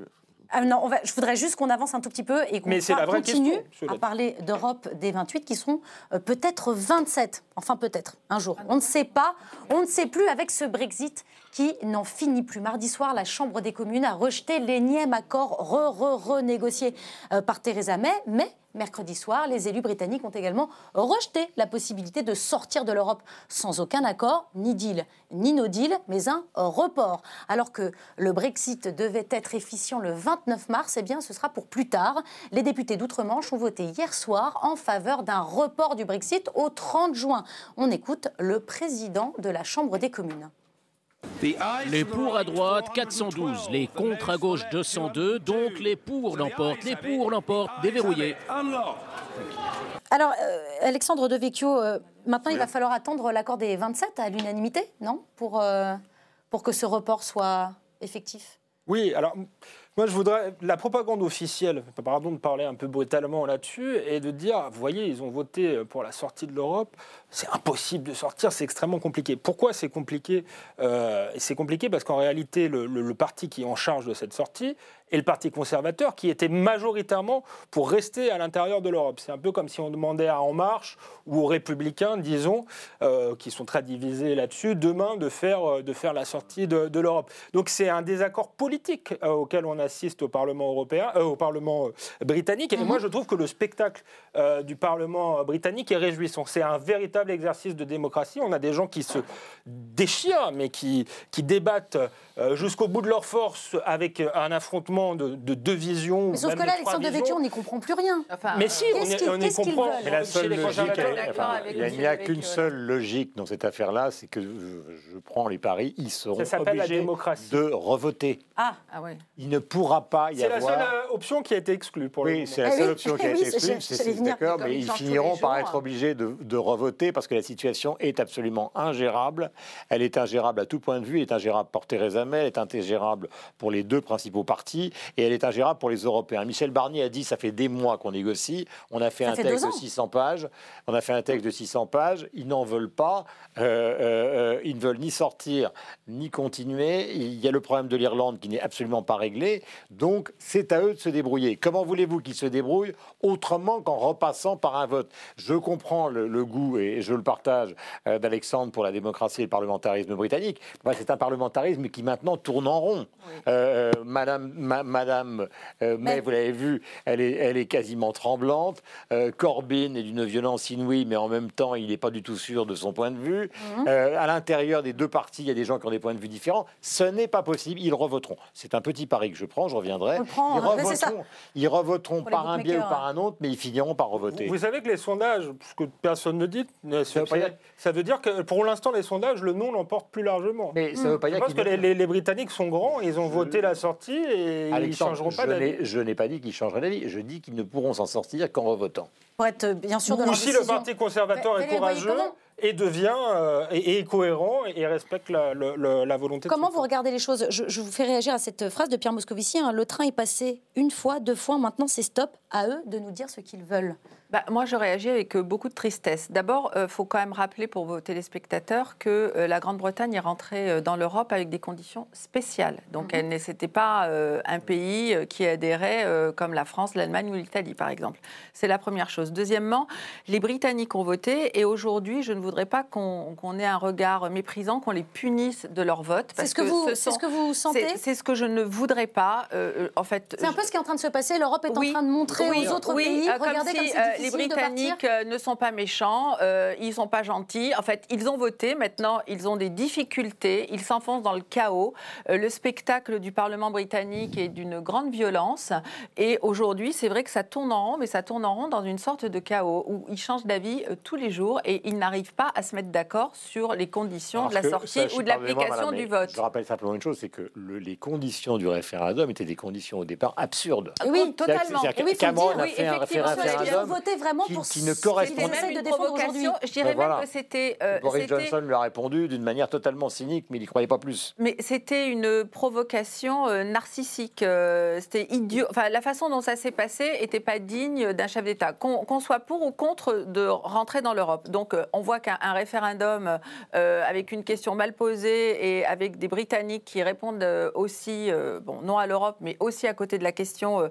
ah, non, je voudrais juste qu'on avance un tout petit peu et qu'on continue à parler d'Europe des 28 qui seront euh, peut-être 27. Enfin, peut-être, un jour. On ne sait pas. On ne sait plus avec ce Brexit qui n'en finit plus. Mardi soir, la Chambre des communes a rejeté l'énième accord re-re-renégocié euh, par Theresa May, mais mercredi soir, les élus britanniques ont également rejeté la possibilité de sortir de l'Europe sans aucun accord, ni deal, ni no deal, mais un report. Alors que le Brexit devait être efficient le 29 mars, eh bien ce sera pour plus tard. Les députés d'outre-Manche ont voté hier soir en faveur d'un report du Brexit au 30 juin. On écoute le président de la Chambre des communes. Les pour à droite 412, les contre à gauche 202, donc les pour l'emportent, les pour l'emportent, déverrouillés. Alors, euh, Alexandre De Vecchio, euh, maintenant il va falloir attendre l'accord des 27 à l'unanimité, non? Pour, euh, pour que ce report soit effectif? Oui, alors moi, je voudrais. La propagande officielle, pardon de parler un peu brutalement là-dessus, et de dire vous voyez, ils ont voté pour la sortie de l'Europe, c'est impossible de sortir, c'est extrêmement compliqué. Pourquoi c'est compliqué? Euh, C'est compliqué parce qu'en réalité, le, parti qui est en charge de cette sortie est le Parti conservateur, qui était majoritairement pour rester à l'intérieur de l'Europe. C'est un peu comme si on demandait à En Marche ou aux Républicains, disons, euh, qui sont très divisés là-dessus, demain de faire, euh, de faire la sortie de, de l'Europe. Donc c'est un désaccord politique auquel on assiste au Parlement européen, euh, au Parlement euh, britannique. Et moi, je trouve que le spectacle du Parlement britannique est réjouissant. C'est un véritable exercice de démocratie. On a des gens qui se déchirent, mais qui, qui débattent jusqu'au bout de leur force avec un affrontement de, deux visions. Mais sauf que là, Alexandre Devecchio, on n'y comprend plus rien. mais si, on, y, comprend. Mais la seule logique, il n'y a, qu'une seule logique dans cette affaire-là, c'est que je, prends les paris, ils seront obligés de revoter. Ah, ah ouais. Il ne pourra pas y avoir. C'est la seule euh, option qui a été exclue pour oui, c'est la seule option qui a été exclue. C'est d'accord, mais ils finiront par être obligés de, de revoter parce que la situation est absolument ingérable. Elle est ingérable à tout point de vue. Elle est ingérable pour Theresa May, elle est ingérable pour les deux principaux partis et elle est ingérable pour les Européens. Michel Barnier a dit ça fait des mois qu'on négocie. On a fait un texte de 600 pages. On a fait un texte de 600 pages. Ils n'en veulent pas. Euh, euh, euh, ils ne veulent ni sortir ni continuer. Il y a le problème de l'Irlande qui n'est absolument pas réglé. Donc, c'est à eux de se débrouiller. Comment voulez-vous qu'ils se débrouillent autrement qu'en repassant par un vote? Je comprends le, goût, et je le partage, euh, d'Alexandre pour la démocratie et le parlementarisme britannique. c'est un parlementarisme qui maintenant tourne en rond. Euh, Madame, Madame May, vous l'avez vu, elle est, elle est quasiment tremblante. Corbyn est d'une violence inouïe, mais en même temps, il n'est pas du tout sûr de son point de vue. Mhm. à l'intérieur des deux partis, il y a des gens qui ont des points de vue différents. Ce n'est pas possible. Ils revoteront. C'est un petit pari que je prends, je reviendrai. ils, revoteront, par un biais ou par un autre, mais ils finiront par revoter. Vous, savez que les sondages, ce que personne ne dit, ça veut, dire que pour l'instant, les sondages, le non l'emporte plus largement. Mais ça veut pas je pense que les, Britanniques sont grands, ils ont voté la sortie et ils changeront pas d'avis. Je n'ai pas dit qu'ils changeraient d'avis, je dis qu'ils ne pourront s'en sortir qu'en revotant. Pour être bien sûr de Ou si le Parti conservateur est courageux et devient euh, et, cohérent et, respecte la, la, volonté. Comment vous regardez les choses? Je, vous fais réagir à cette phrase de Pierre Moscovici. Hein. le train est passé une fois, deux fois, maintenant c'est stop. À eux de nous dire ce qu'ils veulent. Bah, moi, je réagis avec euh, beaucoup de tristesse. D'abord, il euh, faut quand même rappeler pour vos téléspectateurs que euh, la Grande-Bretagne est rentrée dans l'Europe avec des conditions spéciales. Donc, mhm. elle n'était pas un pays qui adhérait comme la France, l'Allemagne ou l'Italie, par exemple. C'est la première chose. Deuxièmement, les Britanniques ont voté et aujourd'hui, je ne voudrais pas qu'on ait un regard méprisant, qu'on les punisse de leur vote. C'est ce, que vous, ce, ce que vous sentez? C'est ce que je ne voudrais pas. en fait, c'est un peu ce qui est en train de se passer. L'Europe est en train de montrer aux autres pays. Regardez comme les Britanniques euh, ne sont pas méchants, euh, ils ne sont pas gentils. En fait, ils ont voté, maintenant ils ont des difficultés, ils s'enfoncent dans le chaos. Euh, le spectacle du Parlement britannique est d'une grande violence. Et aujourd'hui, c'est vrai que ça tourne en rond, mais ça tourne en rond dans une sorte de chaos où ils changent d'avis tous les jours et ils n'arrivent pas à se mettre d'accord sur les conditions de la sortie ou de l'application du vote. Je rappelle simplement une chose, c'est que les conditions du référendum étaient des conditions au départ absurdes. Oui, totalement. Cameron a fait un référendum vraiment qui, pour qui ne correspond pas. de provocation. Je dirais même que c'était. Euh, Boris Johnson lui a répondu d'une manière totalement cynique, mais il n'y croyait pas plus. Mais c'était une provocation euh, narcissique. Euh, c'était idiot. Enfin, la façon dont ça s'est passé n'était pas digne d'un chef d'État. Qu'on soit pour ou contre de rentrer dans l'Europe. Donc, on voit qu'un référendum avec une question mal posée et avec des Britanniques qui répondent aussi, bon, non à l'Europe, mais aussi à côté de la question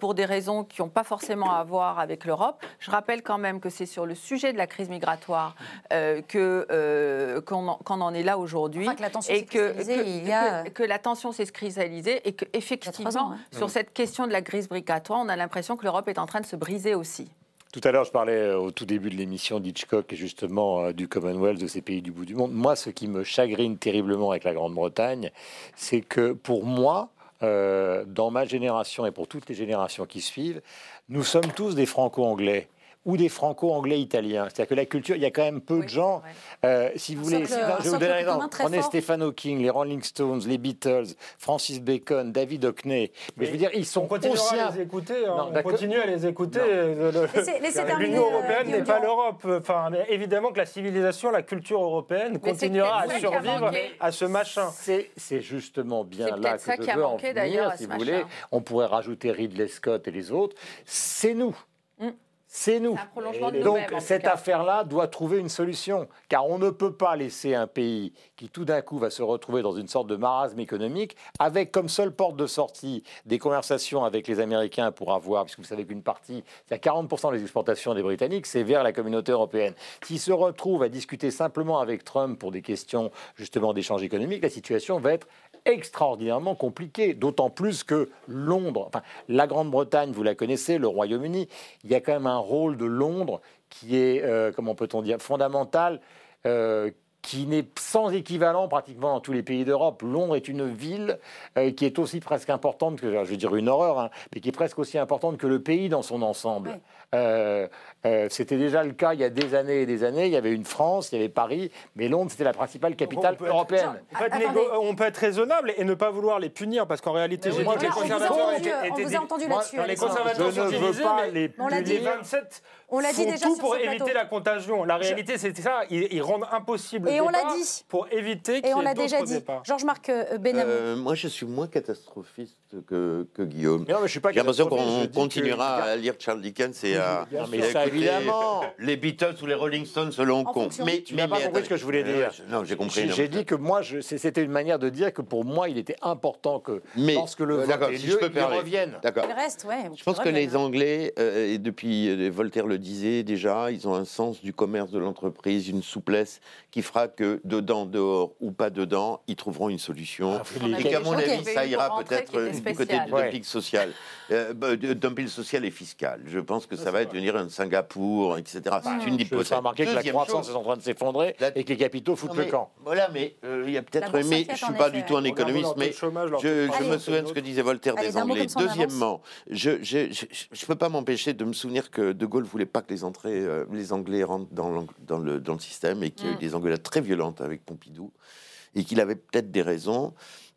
pour des raisons qui n'ont pas forcément à voir avec l'Europe. Je rappelle quand même que c'est sur le sujet de la crise migratoire euh, que euh, qu'on en, est là aujourd'hui et que, que, que, la tension s'est cristallisée et que effectivement hein. sur cette question de la crise migratoire, on a l'impression que l'Europe est en train de se briser aussi. Tout à l'heure, je parlais euh, au tout début de l'émission d'Hitchcock, justement, du Commonwealth, de ces pays du bout du monde. Moi, ce qui me chagrine terriblement avec la Grande-Bretagne, c'est que pour moi, dans ma génération et pour toutes les générations qui suivent, nous sommes tous des franco-anglais ou des franco-anglais italiens. C'est-à-dire que la culture, il y a quand même peu de gens. Euh, si vous voulez, je vais vous donner un exemple. Prenez Stephen Hawking, les Rolling Stones, les Beatles, Francis Bacon, David Hockney. Mais, je veux dire, ils sont on aussi. À les écouter, hein. on continue à les écouter. L'Union européenne n'est pas l'Europe. Enfin, évidemment que la civilisation, la culture européenne continuera à survivre à ce machin. C'est justement bien là que je veux en venir, si vous voulez. On pourrait rajouter Ridley Scott et les autres. C'est nous. Mm. C'est nous. donc cette affaire-là doit trouver une solution, car on ne peut pas laisser un pays qui tout d'un coup va se retrouver dans une sorte de marasme économique, avec comme seule porte de sortie des conversations avec les Américains pour avoir, puisque vous savez qu'une partie, il y a 40% des exportations des Britanniques, c'est vers la communauté européenne. S'ils se retrouvent à discuter simplement avec Trump pour des questions justement d'échange économique, la situation va être extraordinairement compliqué, d'autant plus que Londres, enfin, la Grande-Bretagne, vous la connaissez, le Royaume-Uni, il y a quand même un rôle de Londres qui est, euh, comment peut-on dire, fondamental, euh, qui n'est sans équivalent pratiquement dans tous les pays d'Europe. Londres est une ville euh, qui est aussi presque importante que, je veux dire une horreur, hein, mais qui est presque aussi importante que le pays dans son ensemble. Euh, euh, c'était déjà le cas il y a des années et des années. Il y avait une France, il y avait Paris, mais Londres, c'était la principale capitale européenne. on peut, être, raisonnable et ne pas vouloir les punir, parce qu'en réalité, j'ai dit que les conservateurs étaient... On vous a entendu là-dessus. Les conservateurs je ne veux pas les, les 27 on l'a dit déjà tout pour éviter la contagion. La réalité, c'était ça. Ils, rendent impossible. Et on l'a dit. Pour éviter qu'il y ait Et on l'a déjà dit. Georges-Marc euh, Benamou. Euh, moi, je suis moins catastrophiste que, que Guillaume. Non, mais je suis pas J'ai l'impression qu'on continuera à lire Charles Dickens et à, mais ça, évidemment. les Beatles ou les Rolling Stones selon con. Mais tu n'as pas compris ce que je voulais dire. Non, j'ai compris. J'ai dit que moi, c'était une manière de dire que pour moi, il était important que lorsque le vote ait lieu, il revienne. D'accord. Le reste, ouais. Je pense que les Anglais, et depuis Voltaire le disait déjà, ils ont un sens du commerce de l'entreprise, une souplesse qui fera que dedans, dehors ou pas dedans, ils trouveront une solution. Ah, et qu'à mon avis, ça ira peut-être du côté du dumping social, euh, bah, dumping social et fiscal. Je pense que ça va devenir un Singapour, etc. C'est une hypothèse. Je remarquer que la croissance est en train de s'effondrer et que les capitaux foutent le camp. Voilà, mais euh, il y a peut-être. Mais je suis pas du tout un économiste, mais je, me souviens de ce que disait Voltaire des Anglais. Deuxièmement, je ne peux pas m'empêcher de me souvenir que De Gaulle voulait pas que les entrées, euh, les Anglais rentrent dans, dans, le, dans le système et qu'il y a eu mm. des engueulades très violentes avec Pompidou et qu'il avait peut-être des raisons.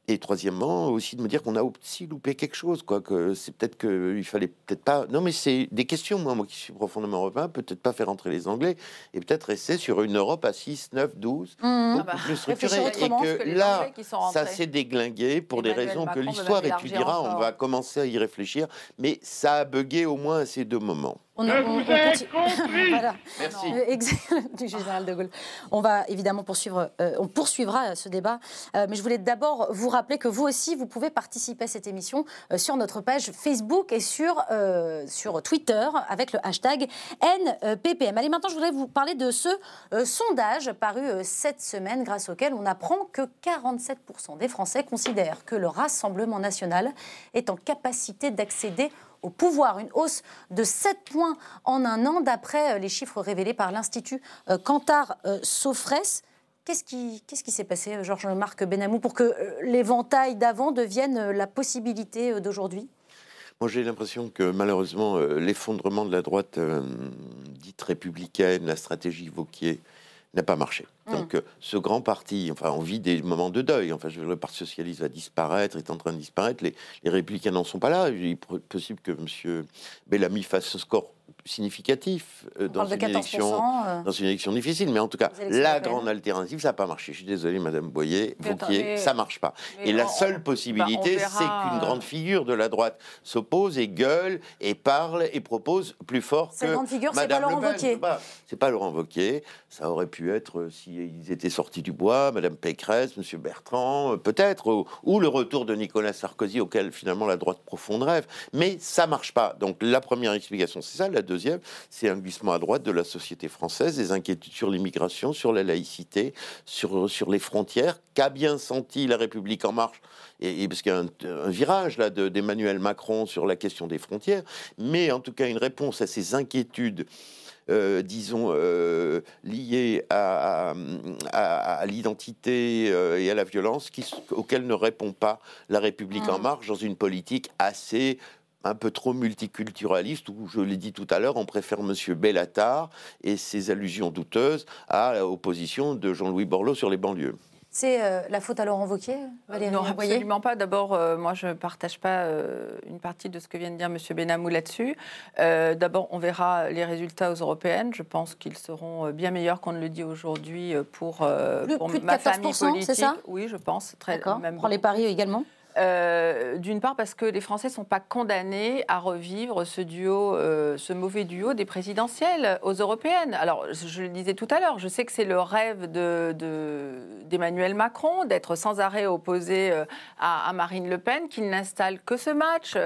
Et troisièmement, aussi de me dire qu'on a aussi loupé quelque chose, quoi. Que c'est peut-être qu'il fallait peut-être pas. Non, mais c'est des questions, moi, moi qui suis profondément européen, peut-être pas faire entrer les Anglais et peut-être rester sur une Europe à 6, 9, 12, beaucoup ah bah, plus structurée. Et que, là, ça s'est déglingué pour des raisons que l'histoire étudiera. On va commencer à y réfléchir, mais ça a bugué au moins à ces deux moments. On, Merci. du général de Gaulle. On va évidemment poursuivre, euh, on poursuivra ce débat, euh, mais je voulais d'abord vous rappeler que vous aussi, vous pouvez participer à cette émission euh, sur notre page Facebook et sur, sur Twitter avec le hashtag NPPM. Allez, maintenant, je voudrais vous parler de ce sondage paru cette semaine, grâce auquel on apprend que 47% des Français considèrent que le Rassemblement national est en capacité d'accéder au pouvoir. Une hausse de 7 points en un an, d'après euh, les chiffres révélés par l'Institut euh, Cantar euh, Sofres. Qu'est-ce qui s'est passé, Georges-Marc Benamou, pour que l'éventail d'avant devienne la possibilité d'aujourd'hui? Moi, j'ai l'impression que malheureusement, l'effondrement de la droite dite républicaine, la stratégie Vauquier, n'a pas marché. Mm. Donc, ce grand parti, enfin, on vit des moments de deuil. Enfin, je, le Parti socialiste va disparaître, est en train de disparaître. Les, les républicains n'en sont pas là. Il est possible que M. Bellamy fasse ce score significatif euh, dans une, élection, euh. dans une élection difficile. Mais en tout cas, la grande alternative, ça n'a pas marché. Je suis désolé, Madame Boyer, Vauquier, ça marche pas. Et la seule possibilité, bah, c'est qu'une grande figure de la droite s'oppose et gueule et parle et propose plus fort Cette que grande figure, c'est pas Laurent Wauquiez. C'est pas Laurent Wauquiez. Ça aurait pu être, euh, s'ils étaient sortis du bois, Madame Pécresse, Monsieur Bertrand, peut-être, ou, le retour de Nicolas Sarkozy, auquel finalement la droite profonde rêve. Mais ça marche pas. Donc la première explication, c'est ça. La deuxième, c'est un glissement à droite de la société française, des inquiétudes sur l'immigration, sur la laïcité, sur, sur les frontières, qu'a bien senti la République en marche, et, parce qu'il y a un, virage là d'Emmanuel Macron sur la question des frontières, mais en tout cas une réponse à ces inquiétudes. Euh, disons, euh, liées à, à, l'identité euh, et à la violence qui, auxquelles ne répond pas la République en mmh. marche dans une politique assez un peu trop multiculturaliste, où je l'ai dit tout à l'heure, on préfère M. Bellatar et ses allusions douteuses à l'opposition de Jean-Louis Borloo sur les banlieues. C'est euh, la faute à Laurent Wauquiez, Valérie Non, absolument pas. D'abord, euh, moi, je ne partage pas euh, une partie de ce que vient de dire M. Benamou là-dessus. D'abord, on verra les résultats aux européennes. Je pense qu'ils seront bien meilleurs qu'on ne le dit aujourd'hui pour, plus, pour plus de ma famille politique. Ça? Oui, je pense. Très, même Prends les paris également? Euh, d'une part parce que les Français ne sont pas condamnés à revivre ce duo, euh, ce mauvais duo des présidentielles aux européennes. Alors, je le disais tout à l'heure, je sais que c'est le rêve d'Emmanuel de, Macron d'être sans arrêt opposé euh, à, Marine Le Pen, qu'il n'installe que ce match,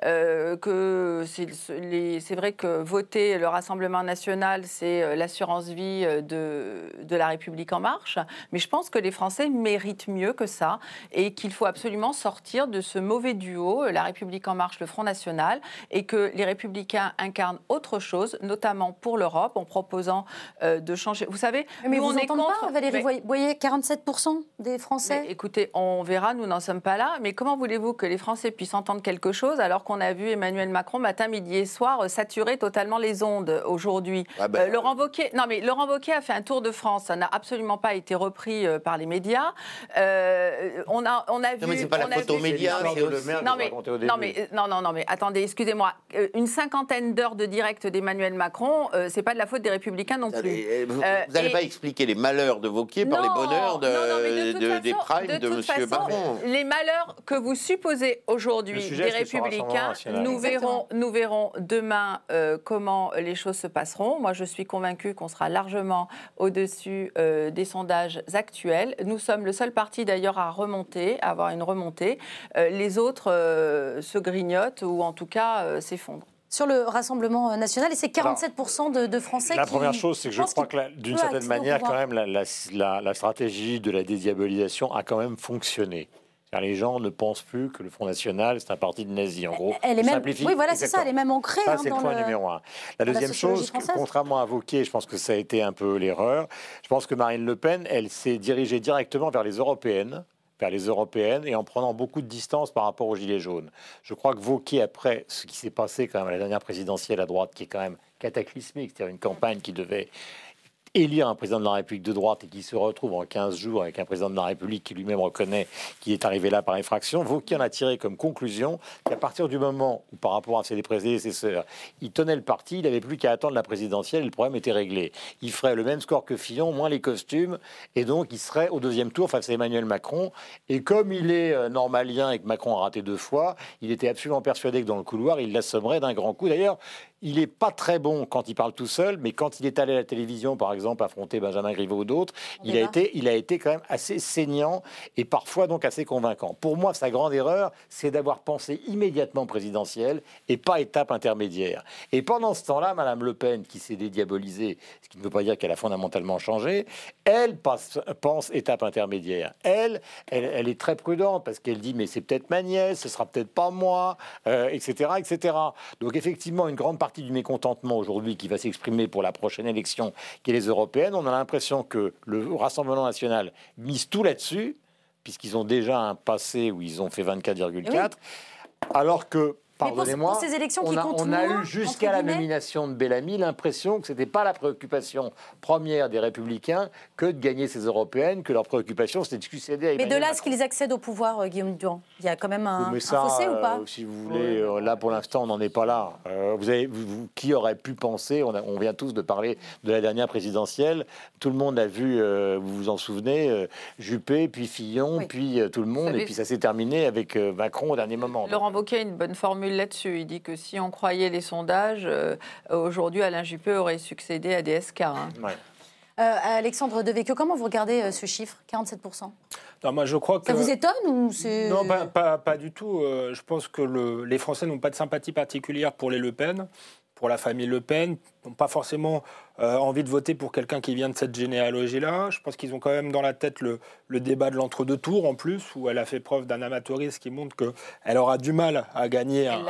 que c'est vrai que voter le Rassemblement national, c'est l'assurance vie de la République en marche, mais je pense que les Français méritent mieux que ça et qu'il faut absolument sortir de ce mauvais duo, euh, La République en marche, le Front National, et que les républicains incarnent autre chose, notamment pour l'Europe, en proposant euh, de changer. Vous savez, mais nous, vous on est contre. Pas, Valérie Vous voyez 47% des Français Écoutez, on verra, nous n'en sommes pas là. Mais comment voulez-vous que les Français puissent entendre quelque chose alors qu'on a vu Emmanuel Macron matin, midi et soir euh, saturer totalement les ondes aujourd'hui ah ben, Laurent Wauquiez, non mais Laurent Wauquiez a fait un tour de France, ça n'a absolument pas été repris par les médias. on a, on a vu, aux médias. Non, mais, non, mais, euh, non, non, non, mais attendez, excusez-moi. Euh, une cinquantaine d'heures de direct d'Emmanuel Macron, euh, c'est pas de la faute des Républicains non plus. Vous n'allez pas expliquer les malheurs de Vauquier par les bonheurs de, des primes de, M. Macron. Les malheurs que vous supposez aujourd'hui des Républicains, nous verrons, nous verrons demain comment les choses se passeront. Moi, je suis convaincue qu'on sera largement au-dessus des sondages actuels. Nous sommes le seul parti d'ailleurs à remonter, à avoir une remontée. Euh, les autres euh, se grignotent ou en tout cas euh, s'effondrent sur le Rassemblement national et c'est 47% de, Français la qui... La première chose, c'est que je crois que d'une certaine manière, quand même, la, stratégie de la dédiabolisation a quand même fonctionné. Car les gens ne pensent plus que le Front National, c'est un parti de nazis, en gros. Elle est même, oui, voilà, c'est ça, elle est même ancrée. Ça, hein, c'est le point numéro un. La deuxième chose, contrairement à Vauquier, je pense que ça a été un peu l'erreur. Je pense que Marine Le Pen, elle s'est dirigée directement vers les européennes vers les européennes et en prenant beaucoup de distance par rapport aux Gilets jaunes. Je crois que Vauquier, après ce qui s'est passé quand même à la dernière présidentielle à droite, qui est quand même cataclysmique, c'est-à-dire une campagne qui devait élire un président de la République de droite et qui se retrouve en 15 jours avec un président de la République qui lui-même reconnaît qu'il est arrivé là par infraction, Vauquier en a tiré comme conclusion qu'à partir du moment où, par rapport à ses prédécesseurs, il tenait le parti, il n'avait plus qu'à attendre la présidentielle le problème était réglé. Il ferait le même score que Fillon, moins les costumes, et donc il serait au deuxième tour face à Emmanuel Macron. Et comme il est euh, normalien et que Macron a raté deux fois, il était absolument persuadé que dans le couloir, il l'assommerait d'un grand coup. D'ailleurs, il n'est pas très bon quand il parle tout seul, mais quand il est allé à la télévision, par exemple, affronter Benjamin Griveaux ou d'autres, il a, été, il a été quand même assez saignant et parfois donc assez convaincant. Pour moi, sa grande erreur, c'est d'avoir pensé immédiatement présidentielle et pas étape intermédiaire. Et pendant ce temps-là, Madame Le Pen, qui s'est dédiabolisée, ce qui ne veut pas dire qu'elle a fondamentalement changé, elle pense étape intermédiaire. Elle, elle, est très prudente parce qu'elle dit mais c'est peut-être ma nièce, ce sera peut-être pas moi, etc., euh, etc. Donc effectivement, une grande partie partie du mécontentement aujourd'hui qui va s'exprimer pour la prochaine élection, qui est les européennes. On a l'impression que le Rassemblement national mise tout là-dessus, puisqu'ils ont déjà un passé où ils ont fait 24,4, alors que Pardonnez-moi. ces élections on qui a, on a eu jusqu'à la nomination de Bellamy l'impression que ce n'était pas la préoccupation première des Républicains que de gagner ces européennes, que leur préoccupation c'était de succéder à Mais de là à ce qu'ils accèdent au pouvoir, euh, Guillaume Durand, il y a quand même un, fossé ou pas euh, Si vous voulez, euh, là pour l'instant on n'en est pas là. vous avez, qui aurait pu penser on, on, vient tous de parler de la dernière présidentielle. Tout le monde a vu, vous vous en souvenez, Juppé, puis Fillon, puis tout le monde, et puis ça s'est terminé avec Macron au dernier moment. Laurent Wauquiez a une bonne formule là-dessus. Il dit que si on croyait les sondages, euh, aujourd'hui Alain Juppé aurait succédé à DSK. Hein. Euh, Alexandre Devecchio, comment vous regardez euh, ce chiffre, 47% non, moi, je crois que... Ça vous étonne ou c'est... Non, pas, pas, du tout. je pense que le, les Français n'ont pas de sympathie particulière pour les Le Pen, pour la famille Le Pen, n'ont pas forcément envie de voter pour quelqu'un qui vient de cette généalogie-là. Je pense qu'ils ont quand même dans la tête le, le débat de l'entre-deux tours en plus, où elle a fait preuve d'un amateurisme qui montre qu'elle aura du mal à gagner un,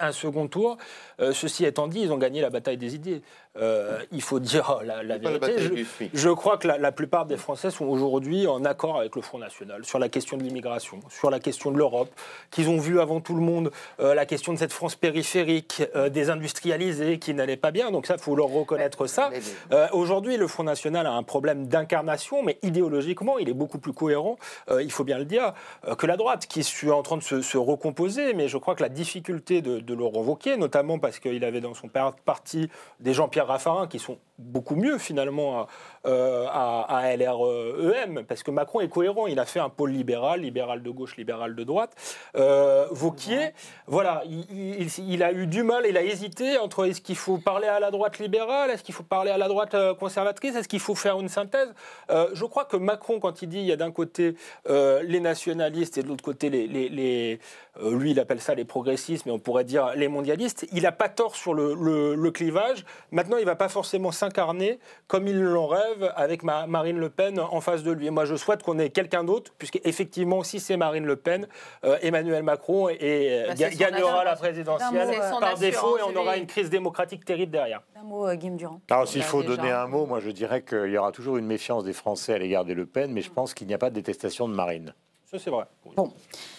un, second tour. Euh, ceci étant dit, ils ont gagné la bataille des idées. Euh, il faut dire la, vérité. Je, crois que la, plupart des Français sont aujourd'hui en accord avec le Front National sur la question de l'immigration, sur la question de l'Europe, qu'ils ont vu avant tout le monde euh, la question de cette France périphérique, désindustrialisée, qui n'allait pas bien. Donc ça, il faut leur reconnaître ça. Euh, aujourd'hui, le Front National a un problème d'incarnation, mais idéologiquement, il est beaucoup plus cohérent, euh, il faut bien le dire, que la droite, qui est en train de se, recomposer. Mais je crois que la difficulté de, de le revoquer, notamment parce qu'il avait dans son parti des Jean-Pierre Raffarin qui sont beaucoup mieux finalement euh, à, à, LREM, parce que Macron est cohérent, il a fait un pôle libéral, libéral de gauche, libéral de droite. Euh, Vauquier, voilà, il, a eu du mal, il a hésité entre est-ce qu'il faut parler à la droite libérale, est-ce qu'il faut parler à la droite euh, conservatrice, est-ce qu'il faut faire une synthèse? Je crois que Macron, quand il dit il y a d'un côté les nationalistes et de l'autre côté les, les, lui il appelle ça les progressistes, mais on pourrait dire les mondialistes, il n'a pas tort sur le, le, clivage. Maintenant, il ne va pas forcément incarné comme il l'en rêve avec Marine Le Pen en face de lui. Et moi, je souhaite qu'on ait quelqu'un d'autre, puisque effectivement, si c'est Marine Le Pen, euh, Emmanuel Macron et, bah, gagnera la présidentielle par défaut et on aura une crise démocratique terrible derrière. Un mot, euh, Durand. Alors, s'il faut donner un mot, moi, je dirais qu'il y aura toujours une méfiance des Français à l'égard des Le Pen, mais je pense qu'il n'y a pas de détestation de Marine. Ça, c'est vrai. Bon.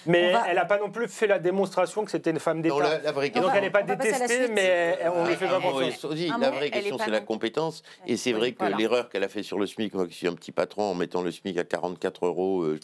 Mais elle n'a pas non plus fait la démonstration que c'était une femme d'État. Donc elle n'est pas détestée, mais on ne lui fait pas confiance. La vraie question, c'est la compétence. Et c'est vrai que l'erreur qu'elle a fait sur le SMIC, moi qui suis un petit patron, en mettant le SMIC à 44 euros, euh,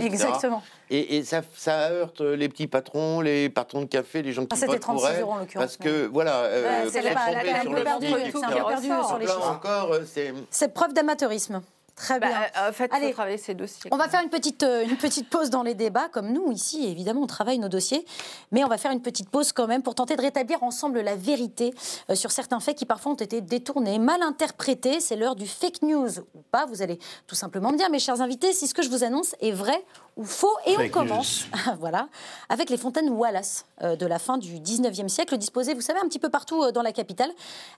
Exactement. Et, ça, ça, heurte les petits patrons, les patrons de café, les gens qui ah, votent pour elle. Euros, en parce que, voilà, euh, c'est un peu perdu, sur les chiffres. C'est preuve d'amateurisme. Très bah, bien. Euh, en fait, faut travailler ces dossiers. On va faire une petite, euh, une petite pause dans les débats, comme nous ici, évidemment, on travaille nos dossiers. Mais on va faire une petite pause quand même pour tenter de rétablir ensemble la vérité euh, sur certains faits qui parfois ont été détournés, mal interprétés. C'est l'heure du fake news ou pas. Vous allez tout simplement me dire, mes chers invités, si ce que je vous annonce est vrai ou faux. Et on commence voilà, avec les fontaines Wallace de la fin du 19e siècle, disposées, vous savez, un petit peu partout dans la capitale.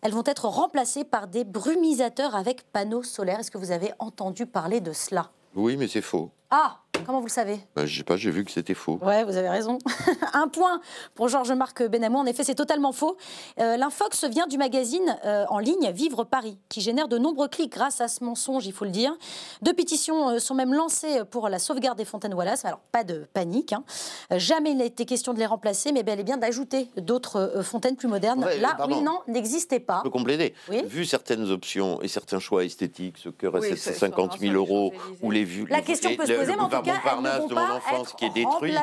Elles vont être remplacées par des brumisateurs avec panneaux solaires. Est-ce que vous avez entendu parler de cela? Oui, mais c'est faux. Ah Comment vous le savez bah, Je sais pas, j'ai vu que c'était faux. Ouais, vous avez raison. un point pour Georges-Marc Benamou. En effet, c'est totalement faux. Euh, L'Infox vient du magazine euh, en ligne Vivre Paris, qui génère de nombreux clics grâce à ce mensonge, il faut le dire. Deux pétitions euh, sont même lancées pour la sauvegarde des fontaines Wallace. Alors, pas de panique. Hein. Jamais il n'a été question de les remplacer, mais bel et bien d'ajouter d'autres euh, fontaines plus modernes. Là, oui, non, n'existait pas. Je peux compléter. Vu certaines options et certains choix esthétiques, ce que oui, 750 000 euros, ou les vues. La question peut se poser, mais en tout cas, Montparnasse de mon enfance qui est détruit,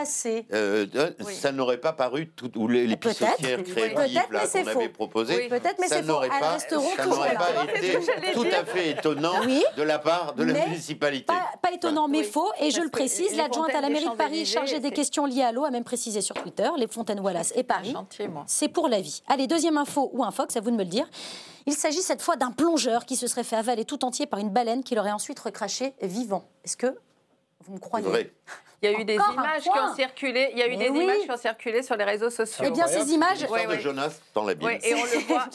euh, euh, ça n'aurait pas paru tout, ou les, les créatives qu'on avait proposées, peut-être, mais ça n'aurait pas, ça n'aurait pas été tout à fait étonnant de la part de la municipalité. Pas, étonnant, mais faux. Et je le précise, l'adjointe à la mairie de Paris chargée des questions liées à l'eau a même précisé sur Twitter, les fontaines Wallace et Paris, c'est pour la vie. Allez, deuxième info ou un fox, à vous de me le dire. Il s'agit cette fois d'un plongeur qui se serait fait avaler tout entier par une baleine qui l'aurait ensuite recraché vivant. Est-ce que vous me croyez Il y a eu des images qui ont circulé. Il y a eu des images qui ont circulé sur les réseaux sociaux. Eh bien, ces images. Ouais, de Jonas dans la Bible. et on le voit.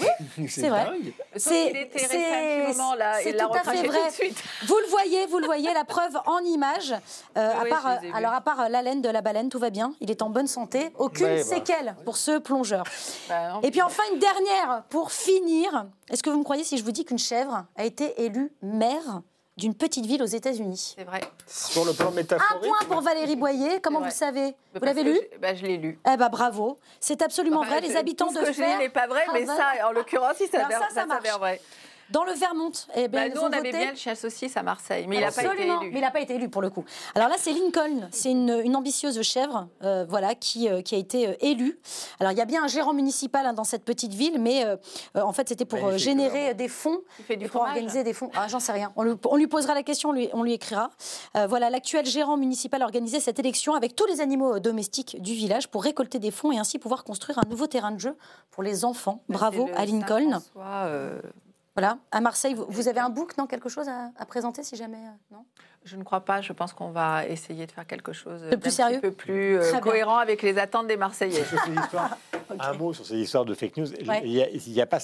c'est vrai. C'est c'est tout à fait vrai. Vous le voyez, vous le voyez, la preuve en images. Euh, à part, euh, alors à part euh, la laine de la baleine, tout va bien. Il est en bonne santé. Aucune séquelle pour ce plongeur. Bah, et puis enfin une dernière pour finir. Est-ce que vous me croyez si je vous dis qu'une chèvre a été élue maire? D'une petite ville aux États-Unis. C'est vrai. Sur le plan métaphorique. Un point pour Valérie Boyer. Comment vous le savez Vous l'avez lu je, bah, je l'ai lu. Eh ben bravo. C'est absolument vrai. Les habitants tout de ce que Fer. n'est pas vrai, mais ça, en l'occurrence, il s'avère vrai. Dans le Vermont, eh ben, bah, nous, on avait bien le saucisse à Marseille, mais il n'a pas été élu. Mais il n'a pas été élu pour le coup. Alors là, c'est Lincoln, c'est une, une, ambitieuse chèvre, euh, voilà, qui, euh, qui a été euh, élue. Alors il y a bien un gérant municipal hein, dans cette petite ville, mais en fait c'était pour générer des fonds, il fait du pour organiser des fonds. Ah, j'en sais rien. On lui, on lui, posera la question, on lui, on lui écrira. voilà, l'actuel gérant municipal a organisé cette élection avec tous les animaux domestiques du village pour récolter des fonds et ainsi pouvoir construire un nouveau terrain de jeu pour les enfants. Bah, Bravo à Lincoln. Voilà, à Marseille, vous, avez un book, non Quelque chose à, présenter si jamais euh, non? Je ne crois pas. Je pense qu'on va essayer de faire quelque chose de plus sérieux, un peu plus euh, cohérent avec les attentes des Marseillais. Un mot sur ces histoires de fake news. Il, y a, pas,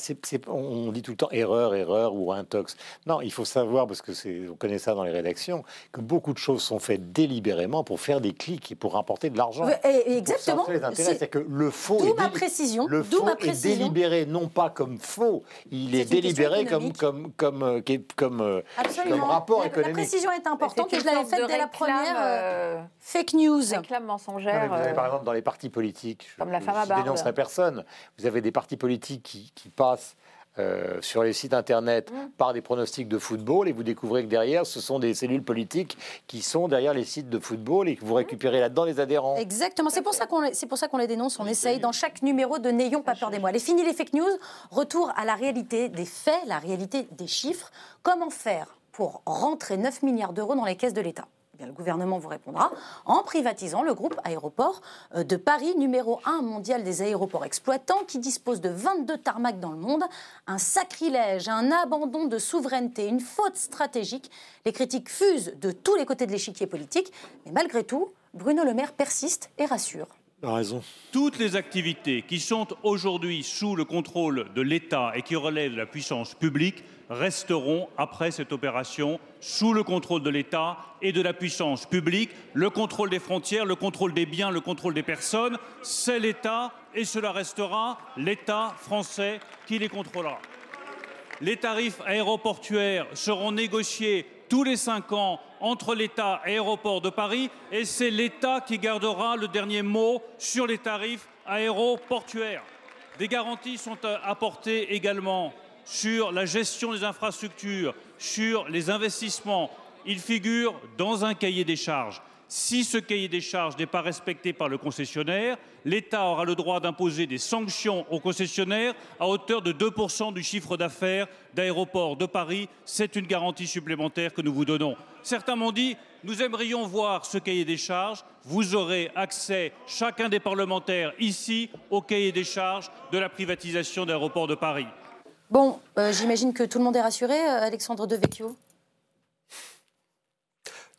on dit tout le temps erreur, erreur ou intox. Non, il faut savoir parce que c'est, on connaît ça dans les rédactions, que beaucoup de choses sont faites délibérément pour faire des clics et pour rapporter de l'argent. exactement. C'est que le faux. D'où ma précision. Le faux est délibéré non pas comme faux, il est, délibéré comme comme comme euh, comme, euh, comme rapport économique. La précision est importante et je l'avais faite dès la première euh, fake news. Réclame mensongère. par exemple dans les partis politiques. Comme la femme à barbe personne. Vous avez des partis politiques qui, passent euh, sur les sites internet mmh. par des pronostics de football et vous découvrez que derrière, ce sont des cellules politiques qui sont derrière les sites de football et que vous récupérez là-dedans les adhérents. Exactement, c'est pour ça qu'on c'est pour ça qu'on les dénonce. On essaye dans chaque numéro de N'ayons pas peur des mots. Les fini les fake news. Retour à la réalité des faits, la réalité des chiffres. Comment faire? Pour rentrer 9 milliards d'euros dans les caisses de l'État le gouvernement vous répondra en privatisant le groupe aéroport euh, de Paris, numéro 1 mondial des aéroports exploitants, qui dispose de 22 tarmacs dans le monde. Un sacrilège, un abandon de souveraineté, une faute stratégique. Les critiques fusent de tous les côtés de l'échiquier politique, mais malgré tout, Bruno Le Maire persiste et rassure. raison. Toutes les activités qui sont aujourd'hui sous le contrôle de l'État et qui relèvent de la puissance publique resteront, après cette opération, sous le contrôle de l'État et de la puissance publique. Le contrôle des frontières, le contrôle des biens, le contrôle des personnes, c'est l'État et cela restera l'État français qui les contrôlera. Les tarifs aéroportuaires seront négociés tous les cinq ans entre l'État et Aéroports de Paris et c'est l'État qui gardera le dernier mot sur les tarifs aéroportuaires. Des garanties sont apportées également sur la gestion des infrastructures, sur les investissements, il figure dans un cahier des charges. Si ce cahier des charges n'est pas respecté par le concessionnaire, l'État aura le droit d'imposer des sanctions au concessionnaire à hauteur de 2% du chiffre d'affaires d'aéroports de Paris. C'est une garantie supplémentaire que nous vous donnons. Certains m'ont dit nous aimerions voir ce cahier des charges. Vous aurez accès, chacun des parlementaires ici, au cahier des charges de la privatisation d'aéroports de Paris. Bon, euh, j'imagine que tout le monde est rassuré, euh, Alexandre Devecchio?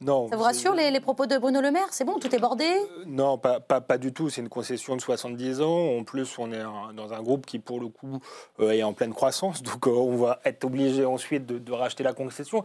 Non. Ça vous rassure les, propos de Bruno Le Maire? C'est bon, tout est bordé? Euh, Non, pas, pas, du tout. C'est une concession de 70 ans. En plus, on est dans un groupe qui, pour le coup, est en pleine croissance. Donc, on va être obligé ensuite de, racheter la concession.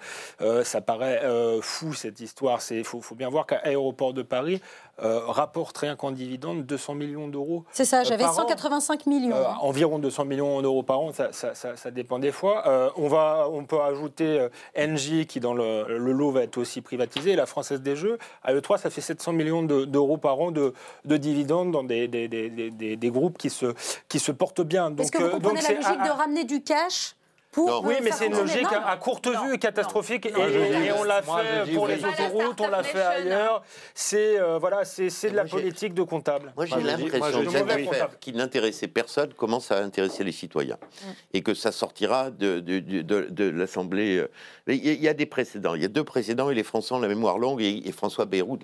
ça paraît fou, cette histoire. Il faut, faut, bien voir qu'à Aéroport de Paris, euh, rapporte rien qu'en dividende 200 millions d'euros. C'est ça, j'avais 185 millions. Euh, hein. environ 200 millions d'euros par an, ça, ça, ça, dépend des fois. Euh, on, va, on peut ajouter Engie qui dans le, lot va être aussi privatisé, la Française des Jeux. À E3, ça fait 700 millions d'euros par an de, de, dividendes dans des, des, des, des, groupes qui se, qui se portent bien. Est-ce que vous comprenez la logique de ramener du cash oui, mais c'est une logique à courte vue et catastrophique. Et, on l'a fait pour les autoroutes, on l'a fait ailleurs. C'est euh, voilà, c'est de la politique de comptable. Moi, j'ai l'impression que cette affaire qui n'intéressait personne commence à intéresser les citoyens. Mm. Et que ça sortira de, de, de, l'Assemblée. Euh. Il y a des précédents. Il y a deux précédents et les Français ont la mémoire longue. Et, François Bayrou,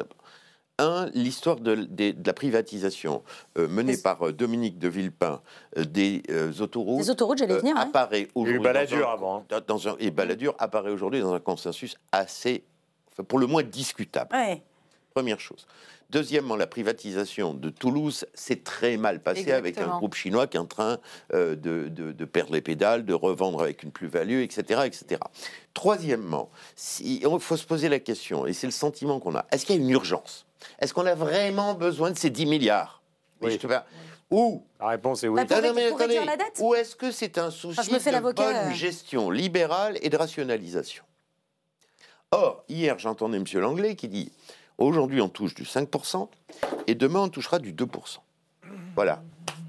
un, l'histoire de, la privatisation euh, menée par euh, Dominique de Villepin euh, des autoroutes. Des autoroutes, j'allais venir. Apparaît aujourd'hui. Balladur avant. Hein. Dans un, et Balladur apparaît aujourd'hui dans un consensus assez, pour le moins discutable. Première chose. Deuxièmement, la privatisation de Toulouse s'est très mal passée avec un groupe chinois qui est en train de, de, perdre les pédales, de revendre avec une plus-value, etc., etc. Troisièmement, il faut se poser la question, et c'est le sentiment qu'on a, est-ce qu'il y a une urgence? Est-ce qu'on a vraiment besoin de ces 10 milliards? Oui. Ou la réponse est oui. Bah, la dette ou est-ce que c'est un souci de bonne euh. gestion libérale et de rationalisation? Or, hier, j'entendais M. Langlais qui dit aujourd'hui, on touche du 5% et demain, on touchera du 2%. Voilà,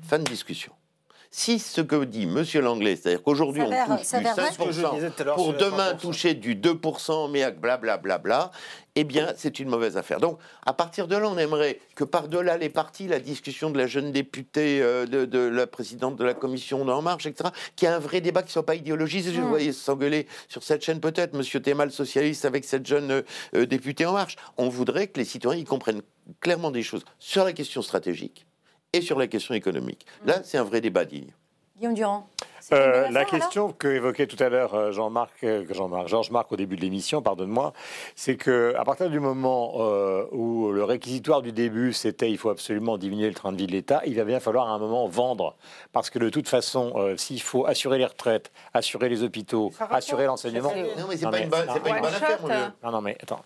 fin de discussion si ce que dit M. Langlais, c'est-à-dire qu'aujourd'hui on touche du 5% pour demain toucher du 2%, mais blablabla, bla, bla, eh bien c'est une mauvaise affaire. Donc à partir de là, on aimerait que par-delà les partis, la discussion de la jeune députée, euh, de, la présidente de la commission d'En Marche, etc., qu'il y ait un vrai débat qui ne soit pas idéologisé. Je hmm. voyais s'engueuler sur cette chaîne peut-être, M. Thémal, socialiste, avec cette jeune euh, euh, députée En Marche. On voudrait que les citoyens y comprennent clairement des choses sur la question stratégique et sur la question économique. Mm. Là, c'est un vrai débat digne. Guillaume Durand. Euh, la question que évoquait tout à l'heure euh, Jean-Marc, euh, Jean-Marc, Georges Marc au début de l'émission, pardonne-moi, c'est que à partir du moment où le réquisitoire du début c'était il faut absolument diminuer le train de vie de l'État, il va bien falloir à un moment vendre parce que de toute façon, s'il faut assurer les retraites, assurer les hôpitaux, assurer l'enseignement, non mais c'est pas, une bonne affaire. Non non mais attends,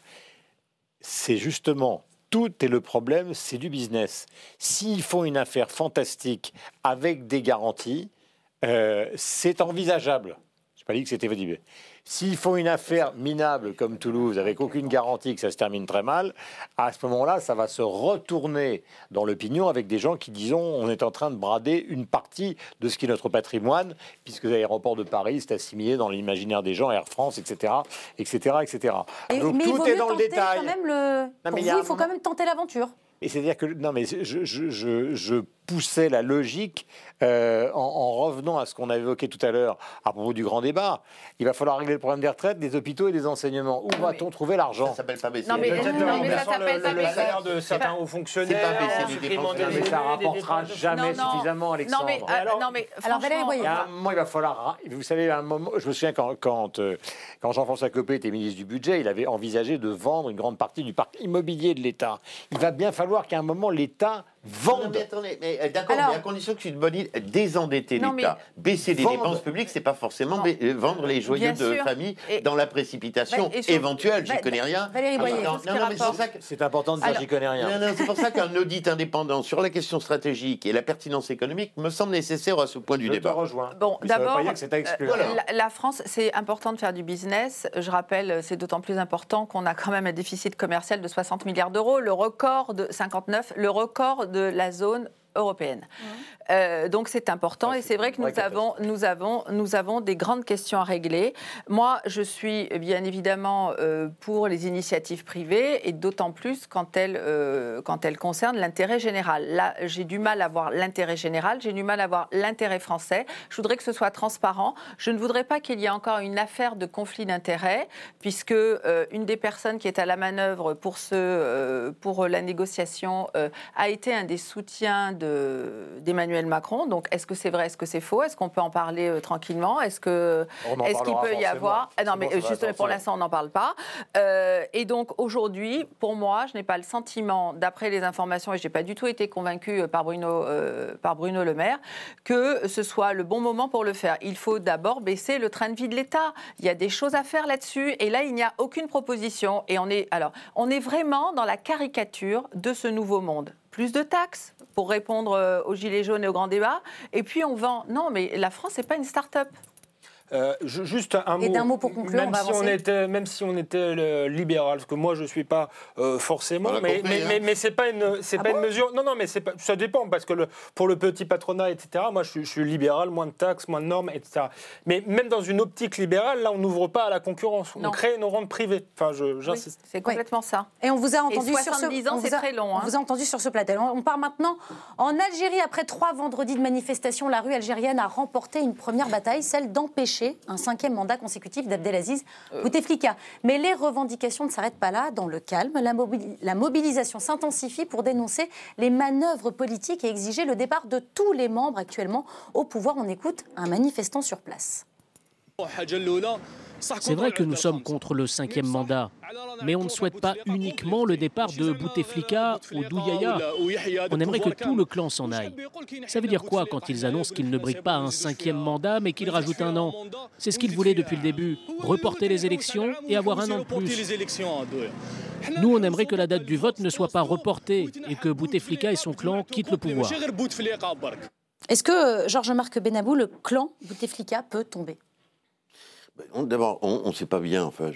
c'est justement tout est le problème, c'est du business. S'ils font une affaire fantastique avec des garanties, euh, c'est envisageable. pas dit que c'était validé. S'ils font une affaire minable comme Toulouse, avec aucune garantie que ça se termine très mal, à ce moment-là, ça va se retourner dans l'opinion avec des gens qui disons on est en train de brader une partie de ce qui est notre patrimoine, puisque l'aéroport de Paris c'est assimilé dans l'imaginaire des gens, Air France, etc., etc., etc. Donc tout est dans le détail. Quand même le... Pour vous, il faut quand même tenter l'aventure. Et c'est-à-dire que non, mais je, je, je, je poussait la logique euh, en, revenant à ce qu'on a évoqué tout à l'heure à propos du grand débat. Il va falloir régler le problème des retraites, des hôpitaux et des enseignements. Où va-t-on trouver l'argent? Ça s'appelle pas baisser. Non, mais, non, mais ça s'appelle pas baisser. Le salaire de certains hauts fonctionnaires, mais ça rapportera jamais suffisamment, Alexandre. Non, mais, alors, non, mais alors, il y a un moment, il va falloir. Vous savez, à un moment, je me souviens quand, quand, euh, quand Jean-François Copé était ministre du Budget, il avait envisagé de vendre une grande partie du parc immobilier de l'État. Il va bien falloir qu'à un moment, l'État vende. mais attendez, mais euh, d'accord, mais à condition que tu une bonne idée, désendetter l'État, baisser les dépenses publiques, c'est pas forcément euh, vendre les joyaux de famille dans la précipitation bah, éventuelle. J'y connais rien. Valérie Boyer, c'est important de dire j'y connais rien. c'est pour ça qu'un audit indépendant sur la question stratégique et la pertinence économique me semble nécessaire à ce point du débat. Je te rejoins. Bon, d'abord, euh, la, France, c'est important de faire du business. Je rappelle, c'est d'autant plus important qu'on a quand même un déficit commercial de 60 milliards d'euros, le record de 59, le record de la zone européenne. Euh, donc c'est important et c'est vrai que nous avons, nous, avons, nous avons des grandes questions à régler. Moi, je suis bien évidemment euh, pour les initiatives privées et d'autant plus quand elles, euh, quand elles concernent l'intérêt général. Là, j'ai du mal à voir l'intérêt général, j'ai du mal à voir l'intérêt français. Je voudrais que ce soit transparent. Je ne voudrais pas qu'il y ait encore une affaire de conflit d'intérêts, puisque une des personnes qui est à la manœuvre pour, ce, pour la négociation a été un des soutiens d'Emmanuel Macron. Donc, est-ce que c'est vrai, est-ce que c'est faux? Est-ce qu'on peut en parler euh, tranquillement? Est-ce que est-ce qu'il peut y avoir? Ah Non, mais juste pour l'instant, on n'en parle pas. Euh, et donc aujourd'hui, pour moi, je n'ai pas le sentiment, d'après les informations, et je n'ai pas du tout été convaincue euh, par Bruno, par Bruno Le Maire, que ce soit le bon moment pour le faire. Il faut d'abord baisser le train de vie de l'État. Il y a des choses à faire là-dessus, et là, il n'y a aucune proposition. Et on est alors, on est vraiment dans la caricature de ce nouveau monde plus de taxes pour répondre euh, aux gilets jaunes et au grand débat. Et puis on vend. Non, mais la France n'est pas une start-up. Euh, juste un mot. mot pour conclure. Même, si, on était, même si on était libéral, parce que moi je ne suis pas euh, forcément, mais, mais, hein. mais, c'est pas une, c'est ah pas une mesure. Non, non, mais c'est pas, ça dépend parce que le, pour le petit patronat, etc. Moi je, suis libéral, moins de taxes, moins de normes, etc. Mais même dans une optique libérale, là on n'ouvre pas à la concurrence, on crée nos rentes privées. Enfin, j'insiste. c'est complètement ça. Et on vous a entendu sur ce. ans, c'est très long. On vous a entendu sur ce plateau. On part maintenant en Algérie après trois vendredis de manifestation. La rue algérienne a remporté une première bataille, celle d'empêcher un cinquième mandat consécutif d'Abdelaziz euh. Bouteflika. Mais les revendications ne s'arrêtent pas là. Dans le calme, la, mobilisation s'intensifie pour dénoncer les manœuvres politiques et exiger le départ de tous les membres actuellement au pouvoir. On écoute un manifestant sur place. C'est vrai que nous sommes contre le cinquième mandat, mais on ne souhaite pas uniquement le départ de Bouteflika ou d'Ouyaya. On aimerait que tout le clan s'en aille. Ça veut dire quoi quand ils annoncent qu'ils ne briguent pas un cinquième mandat, mais qu'ils rajoutent un an? C'est ce qu'ils voulaient depuis le début, reporter les élections et avoir un an de plus. Nous, on aimerait que la date du vote ne soit pas reportée et que Bouteflika et son clan quittent le pouvoir. Est-ce que, Georges-Marc Benabou, le clan Bouteflika peut tomber? D'abord, on ne sait pas bien, enfin,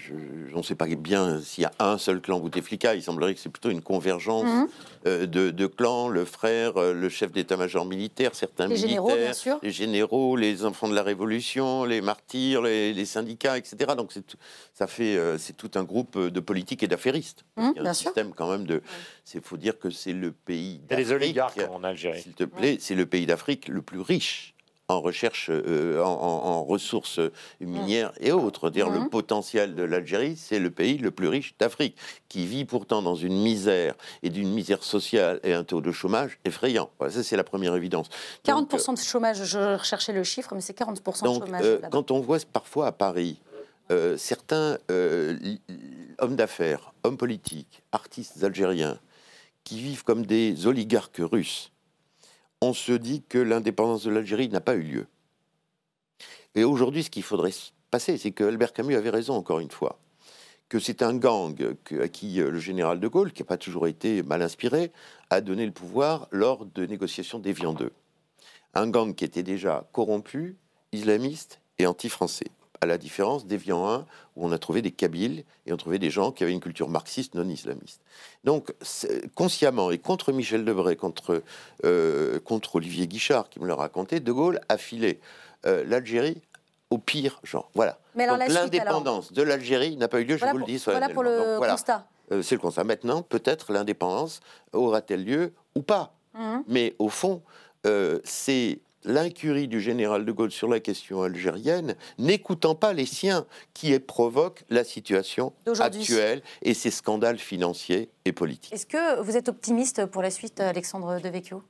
on ne sait pas bien s'il y a un seul clan Bouteflika. Il semblerait que c'est plutôt une convergence mhm. euh, de, clans, le frère, euh, le chef d'état-major militaire, certains les militaires, généraux, bien sûr. les généraux, les enfants de la Révolution, les martyrs, les, syndicats, etc. Donc ça fait, euh, c'est tout un groupe de politiques et d'affairistes. Mhm, il y a un système quand même de. Il faut dire que c'est le pays d'Afrique. Les oligarques en Algérie. S'il te plaît, c'est le pays d'Afrique le plus riche en recherche, euh, en, ressources minières et autres. Dire le mhm. potentiel de l'Algérie, c'est le pays le plus riche d'Afrique, qui vit pourtant dans une misère et d'une misère sociale et un taux de chômage effrayant. ça, c'est la première évidence. 40% de chômage, je recherchais le chiffre, mais c'est 40% de chômage. Euh, quand on voit parfois à Paris, euh, certains hommes d'affaires, hommes politiques, artistes algériens, qui vivent comme des oligarques russes, on se dit que l'indépendance de l'Algérie n'a pas eu lieu. Et aujourd'hui, ce qu'il faudrait passer, c'est que Albert Camus avait raison, encore une fois, que c'est un gang à qui euh, le général de Gaulle, qui n'a pas toujours été mal inspiré, a donné le pouvoir lors de négociations d'Évian II. Un gang qui était déjà corrompu, islamiste et anti-français. À la différence d'Evian 1, où on a trouvé des Kabyles et on trouvait des gens qui avaient une culture marxiste non islamiste. Donc, consciemment et contre Michel Debré, contre, euh, contre Olivier Guichard, qui me l'a raconté, De Gaulle a filé euh, l'Algérie au pire genre. Voilà. Donc l'indépendance de l'Algérie n'a pas eu lieu, je vous le dis. Voilà pour le constat. Euh, c'est le constat. Maintenant, peut-être l'indépendance aura-t-elle lieu ou pas? Mmh. Mais au fond, c'est l'incurie du général de Gaulle sur la question algérienne, n'écoutant pas les siens, qui provoque la situation actuelle et ces scandales financiers et politiques. Est-ce que vous êtes optimiste pour la suite, Alexandre Devecchio?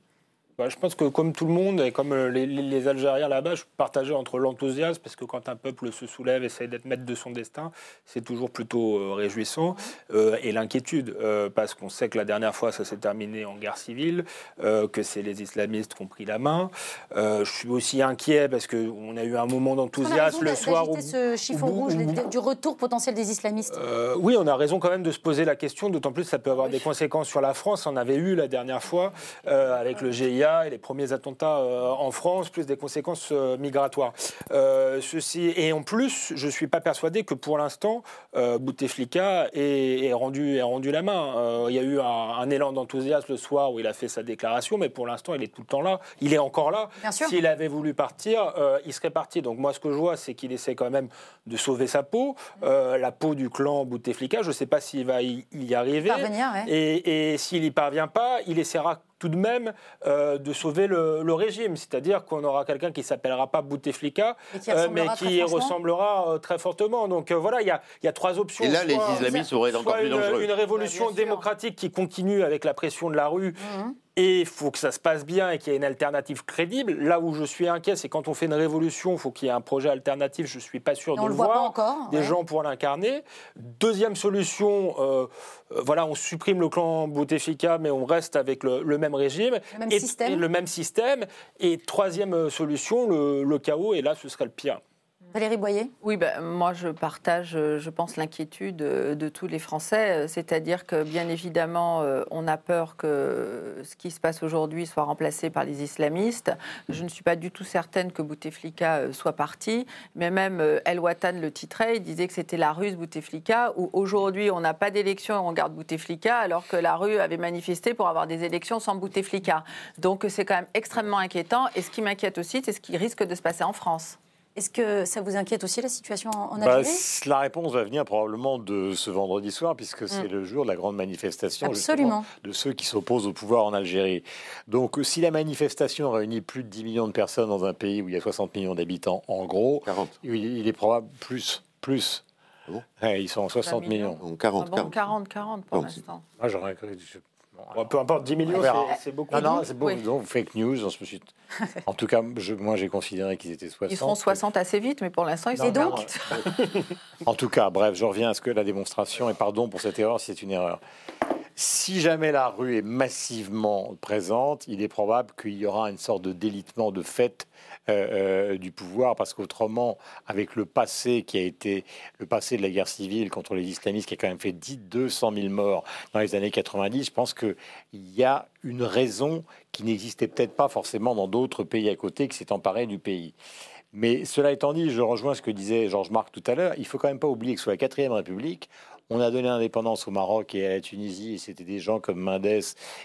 Bah, je pense que comme tout le monde et comme euh, les, Algériens là-bas, je partageais entre l'enthousiasme, parce que quand un peuple se soulève, essaie d'être maître de son destin, c'est toujours plutôt euh, réjouissant, euh, et l'inquiétude, parce qu'on sait que la dernière fois, ça s'est terminé en guerre civile, que c'est les islamistes qui ont pris la main. je suis aussi inquiet parce qu'on a eu un moment d'enthousiasme le soir. Où, ce chiffon rouge du retour potentiel des islamistes. oui, on a raison quand même de se poser la question, d'autant plus que ça peut avoir des conséquences sur la France. On avait eu la dernière fois avec le GIA et les premiers attentats euh, en France, plus des conséquences euh, migratoires. Euh, ceci, et en plus, je ne suis pas persuadé que pour l'instant, Bouteflika ait, rendu, rendu la main. il y a eu un, élan d'enthousiasme le soir où il a fait sa déclaration, mais pour l'instant, il est tout le temps là. Il est encore là. S'il avait voulu partir, il serait parti. Donc moi, ce que je vois, c'est qu'il essaie quand même de sauver sa peau, la peau du clan Bouteflika. Je ne sais pas s'il va y, arriver. Et, et s'il n'y parvient pas, il essaiera tout de même euh, de sauver le, régime. C'est-à-dire qu'on aura quelqu'un qui s'appellera pas Bouteflika, mais qui ressemblera euh, euh, très fortement. Donc voilà, il y a, y a, trois options. Et là, les islamistes auraient encore plus dangereux. Une, révolution démocratique qui continue avec la pression de la rue. Mhm et il faut que ça se passe bien et qu'il y ait une alternative crédible. Là où je suis inquiet, c'est quand on fait une révolution, il faut qu'il y ait un projet alternatif. Je ne suis pas sûr de on le, voir. Pas encore, des gens pour l'incarner. Deuxième solution, euh, euh, voilà, on supprime le clan Bouteflika, mais on reste avec le, même régime. Le même système. Et le même système. Et troisième solution, le, le chaos, et là, ce serait le pire. Valérie Boyer? Oui, ben, moi je partage, je pense, l'inquiétude de tous les Français. C'est-à-dire que, bien évidemment, euh, on a peur que ce qui se passe aujourd'hui soit remplacé par les islamistes. Je ne suis pas du tout certaine que Bouteflika euh, soit parti. Mais même euh, El Watan le titrait, il disait que c'était la ruse Bouteflika, où aujourd'hui on n'a pas d'élection et on garde Bouteflika, alors que la rue avait manifesté pour avoir des élections sans Bouteflika. Donc c'est quand même extrêmement inquiétant. Et ce qui m'inquiète aussi, c'est ce qui risque de se passer en France. Est-ce que ça vous inquiète aussi la situation en bah, Algérie? La réponse va venir probablement de ce vendredi soir, puisque c'est mm. le jour de la grande manifestation de ceux qui s'opposent au pouvoir en Algérie. Donc si la manifestation réunit plus de 10 millions de personnes dans un pays où il y a 60 millions d'habitants, en gros, 40. Il, est probable plus. plus. Ah ils sont en 60 millions. 40, 40. 40, 40 pour l'instant. Ah, j'aurais cru peu importe, 10 millions, c'est beaucoup. Non, non, c'est beaucoup. Donc, fake news. En tout cas, je, moi, j'ai considéré qu'ils étaient 60. Ils seront 60 assez vite, mais pour l'instant, ils sont donc En tout cas, bref, je reviens à ce que la démonstration, et pardon pour cette erreur si c'est une erreur. Si jamais la rue est massivement présente, il est probable qu'il y aura une sorte de délitement de fait euh, euh, du pouvoir, parce qu'autrement, avec le passé qui a été le passé de la guerre civile contre les islamistes, qui a quand même fait 10, 200 000 morts dans les années 90, je pense qu'il y a une raison qui n'existait peut-être pas forcément dans d'autres pays à côté qui s'est emparé du pays. Mais cela étant dit, je rejoins ce que disait Georges Marc tout à l'heure, il faut quand même pas oublier que sous la quatrième République, on a donné l'indépendance au Maroc et à la Tunisie, et c'était des gens comme Mendes et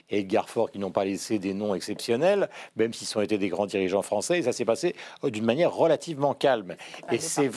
Edgar Faure qui n'ont pas laissé des noms exceptionnels, même s'ils ont été des grands dirigeants français, et ça s'est passé euh, d'une manière relativement calme. Et c'est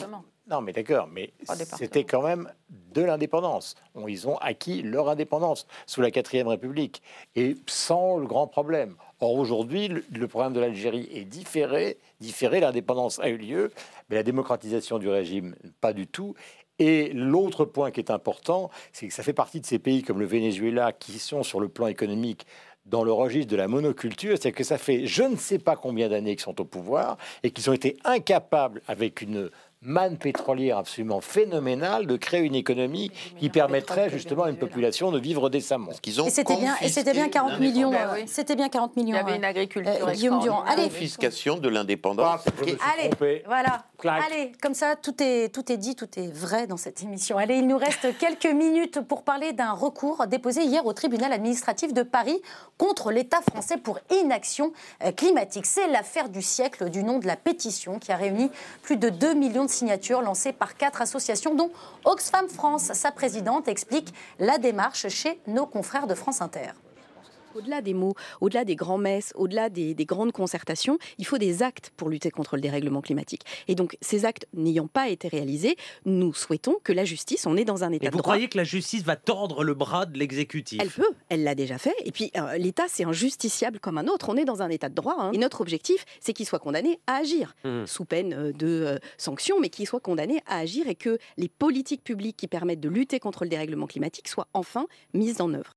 non, mais d'accord, mais c'était quand même de l'indépendance. Ils ont acquis leur indépendance sous la quatrième République et sans le grand problème. Or aujourd'hui, le, problème de l'Algérie est différé. Différé, l'indépendance a eu lieu, mais la démocratisation du régime, pas du tout. Et l'autre point qui est important, c'est que ça fait partie de ces pays comme le Venezuela qui sont sur le plan économique dans le registre de la monoculture, c'est que ça fait je ne sais pas combien d'années qu'ils sont au pouvoir et qu'ils ont été incapables, avec une manne pétrolière absolument phénoménale de créer une économie qui permettrait justement à une population de vivre décemment. et c'était bien, et c'était bien 40 millions. C'était bien 40 millions. Il y avait une agriculture. Euh, Guillaume Durand. Allez. Confiscation de l'indépendance. Allez, voilà. Allez, comme ça, tout est, tout est dit, tout est vrai dans cette émission. Allez, il nous reste quelques minutes pour parler d'un recours déposé hier au tribunal administratif de Paris contre l'État français pour inaction euh, climatique. C'est l'affaire du siècle du nom de la pétition qui a réuni plus de 2 millions de signatures lancée par quatre associations, dont Oxfam France. Sa présidente explique la démarche chez nos confrères de France Inter. Au-delà des mots, au-delà des grands-messes, au-delà des, grandes concertations, il faut des actes pour lutter contre le dérèglement climatique. Et donc, ces actes n'ayant pas été réalisés, nous souhaitons que la justice, on est dans un état de droit. Vous croyez que la justice va tordre le bras de l'exécutif? Elle peut, elle l'a déjà fait. Et puis, euh, l'État, c'est un justiciable comme un autre. On est dans un état de droit. Hein. Et notre objectif, c'est qu'il soit condamné à agir, mmh. sous peine euh, de euh, sanctions, mais qu'il soit condamné à agir et que les politiques publiques qui permettent de lutter contre le dérèglement climatique soient enfin mises en œuvre.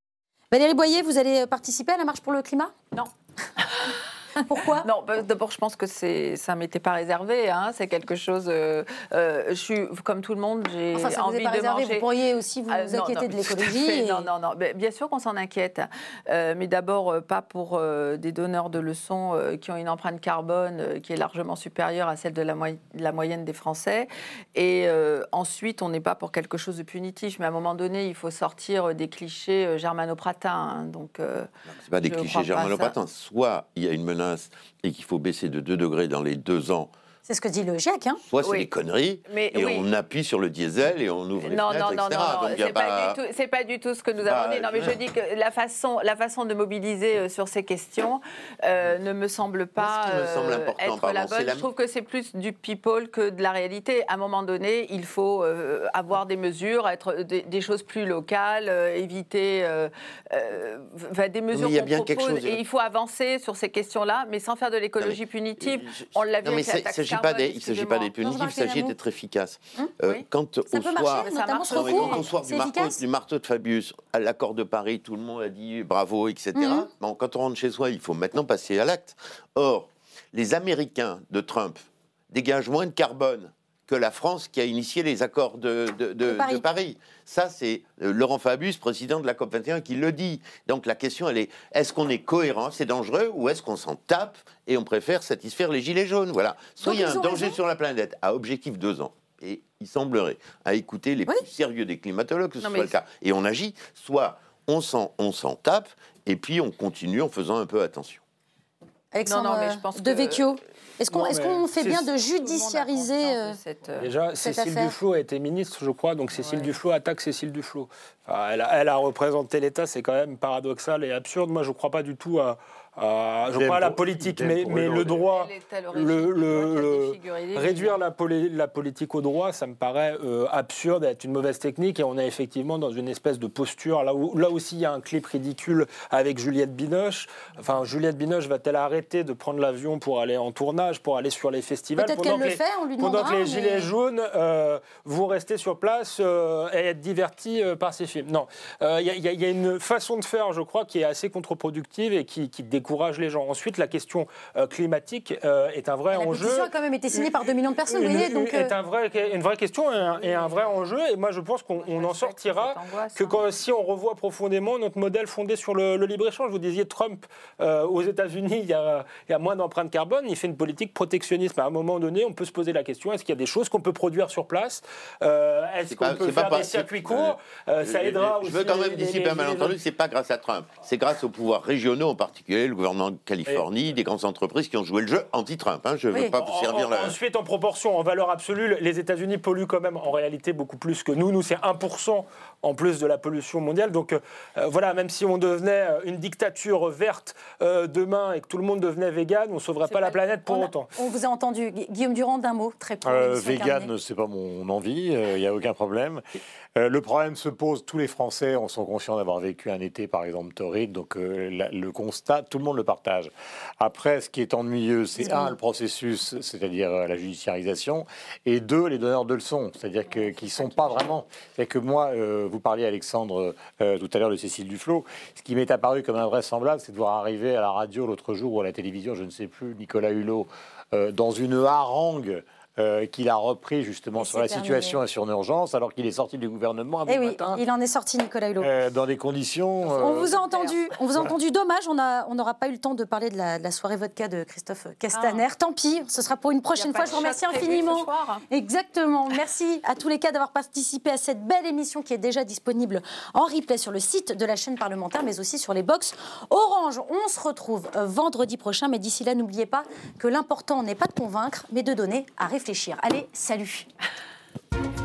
Valérie Boyer, vous allez participer à la marche pour le climat? Non. Pourquoi? Non, bah, d'abord, je pense que c'est, ça m'était pas réservé. Hein, c'est quelque chose. Euh, euh, je suis comme tout le monde. J'ai enfin, ça envie vous pas de réservé, manger. Vous pourriez aussi vous, ah, inquiéter de l'écologie. Non, non, non. Bien sûr qu'on s'en inquiète, euh, mais d'abord pas pour des donneurs de leçons qui ont une empreinte carbone qui est largement supérieure à celle de la, la moyenne des Français. Et ensuite, on n'est pas pour quelque chose de punitif, mais à un moment donné, il faut sortir des clichés germanopratins. Hein, donc. c'est pas des clichés germanopratins. Soit il y a une menace et qu'il faut baisser de 2 degrés dans les deux ans c'est ce que dit le GIEC. Hein Soit c'est des conneries, et on appuie sur le diesel et on ouvre les non, fenêtres, non, non, etc. Non, non, c'est pas, pas, du tout ce que nous avons dit. Non, mais je dis que la façon, la façon de mobiliser euh, sur ces questions euh, ne me semble pas me semble euh, être la bonne. Je trouve que c'est plus du people que de la réalité. À un moment donné, il faut avoir des mesures, être des, choses plus locales, éviter des mesures qu'on propose. Et il faut avancer sur ces questions-là, mais sans faire de l'écologie punitive. On l'a vu avec la taxe il ne s'agit pas d'être punitif, il s'agit d'être efficace. Hum, euh, quand, au soir, quand, soir, du, marteau, du marteau de Fabius, à l'accord de Paris, tout le monde a dit bravo, etc. Hum. Bon, quand on rentre chez soi, il faut maintenant passer à l'acte. Or, les Américains de Trump dégagent moins de carbone que la France qui a initié les accords de, de, Paris. Ça, c'est euh, Laurent Fabius, président de la COP21, qui le dit. Donc la question, elle est est-ce qu'on est cohérent, c'est dangereux, ou est-ce qu'on s'en tape et on préfère satisfaire les gilets jaunes Voilà. Soit il y a un danger sur la planète à objectif deux ans, et il semblerait, à écouter les plus sérieux des climatologues, que ce soit le cas, et on agit, soit on s'en tape, et puis on continue en faisant un peu attention. Alexandre non, mais je pense de Vecchio. Est-ce qu'on fait bien de judiciariser euh, euh, Déjà, Cécile Duflot a été ministre, je crois, donc Cécile Duflot attaque Cécile Duflot. elle, a, elle, a, représenté l'État, c'est quand même paradoxal et absurde. Moi, je ne crois pas du tout à, euh, je crois à la politique, mais, mais le droit, le, le, réduire la, la, politique au droit, ça me paraît euh, absurde, être une mauvaise technique. Et on est effectivement dans une espèce de posture. Là, où, là aussi, il y a un clip ridicule avec Juliette Binoche. Enfin, Juliette Binoche va-t-elle arrêter de prendre l'avion pour aller en tournage, pour aller sur les festivals Peut-être qu'elle le fait, on lui Pendant que les Gilets jaunes euh, vont rester sur place et être divertis par ces films. Non, il y, y, a une façon de faire, je crois, qui est assez contre-productive et qui, qui décourage les gens. Ensuite, la question euh, climatique euh, est un vrai enjeu. La a quand même été signée par 2 millions de personnes, vous voyez. Donc, est euh, un vrai, une vraie question et un, vrai enjeu. Et moi, je pense qu'on en sortira que hein. quand, si on revoit profondément notre modèle fondé sur le, libre-échange. Vous disiez Trump aux États-Unis, il, y a moins d'empreintes carbone. Il fait une politique protectionniste. À un moment donné, on peut se poser la question est-ce qu'il y a des choses qu'on peut produire sur place Est-ce qu'on peut faire des circuits courts Ça aidera Je veux quand même dissiper un malentendu c'est pas grâce à Trump. C'est grâce aux pouvoirs régionaux, en particulier le gouvernement Californie, des grandes entreprises qui ont joué le jeu anti-Trump. Hein. Je ne veux pas vous servir là. Ensuite, en proportion, en valeur absolue, les États-Unis polluent quand même en réalité beaucoup plus que nous. Nous, c'est 1% en plus de la pollution mondiale. Donc euh, voilà, même si on devenait euh, une dictature verte euh, demain et que tout le monde devenait vegan, on ne sauverait pas, la planète pour autant. On vous a entendu. Guillaume Durand, d'un mot, très peu. vegan, c'est pas mon envie, il n'y a aucun problème. le problème se pose, tous les Français on sont conscients d'avoir vécu un été, par exemple, torride, donc le constat, tout le monde le partage. Après, ce qui est ennuyeux, c'est un, le processus, c'est-à-dire la judiciarisation, et deux, les donneurs de leçons, c'est-à-dire qu'ils ne sont pas vraiment. C'est que moi, vous parliez, Alexandre, euh, tout à l'heure de Cécile Duflot. Ce qui m'est apparu comme invraisemblable, c'est de voir arriver à la radio l'autre jour ou à la télévision, je ne sais plus, Nicolas Hulot, euh, dans une harangue euh, qu'il a repris justement sur la situation et sur l'urgence, alors qu'il est sorti du gouvernement à eh oui, Il en est sorti, Nicolas Hulot. Euh, dans des conditions. On euh, vous a entendu, on vous a entendu. Dommage, on n'aura pas eu le temps de parler de la, soirée vodka de Christophe Castaner. Ah. Tant pis, ce sera pour une prochaine fois. Je vous remercie infiniment. Exactement. Merci à tous les cas d'avoir participé à cette belle émission qui est déjà disponible en replay sur le site de la chaîne parlementaire, mais aussi sur les box Orange. On se retrouve vendredi prochain, mais d'ici là, n'oubliez pas que l'important n'est pas de convaincre, mais de donner à réfléchir. Allez, salut.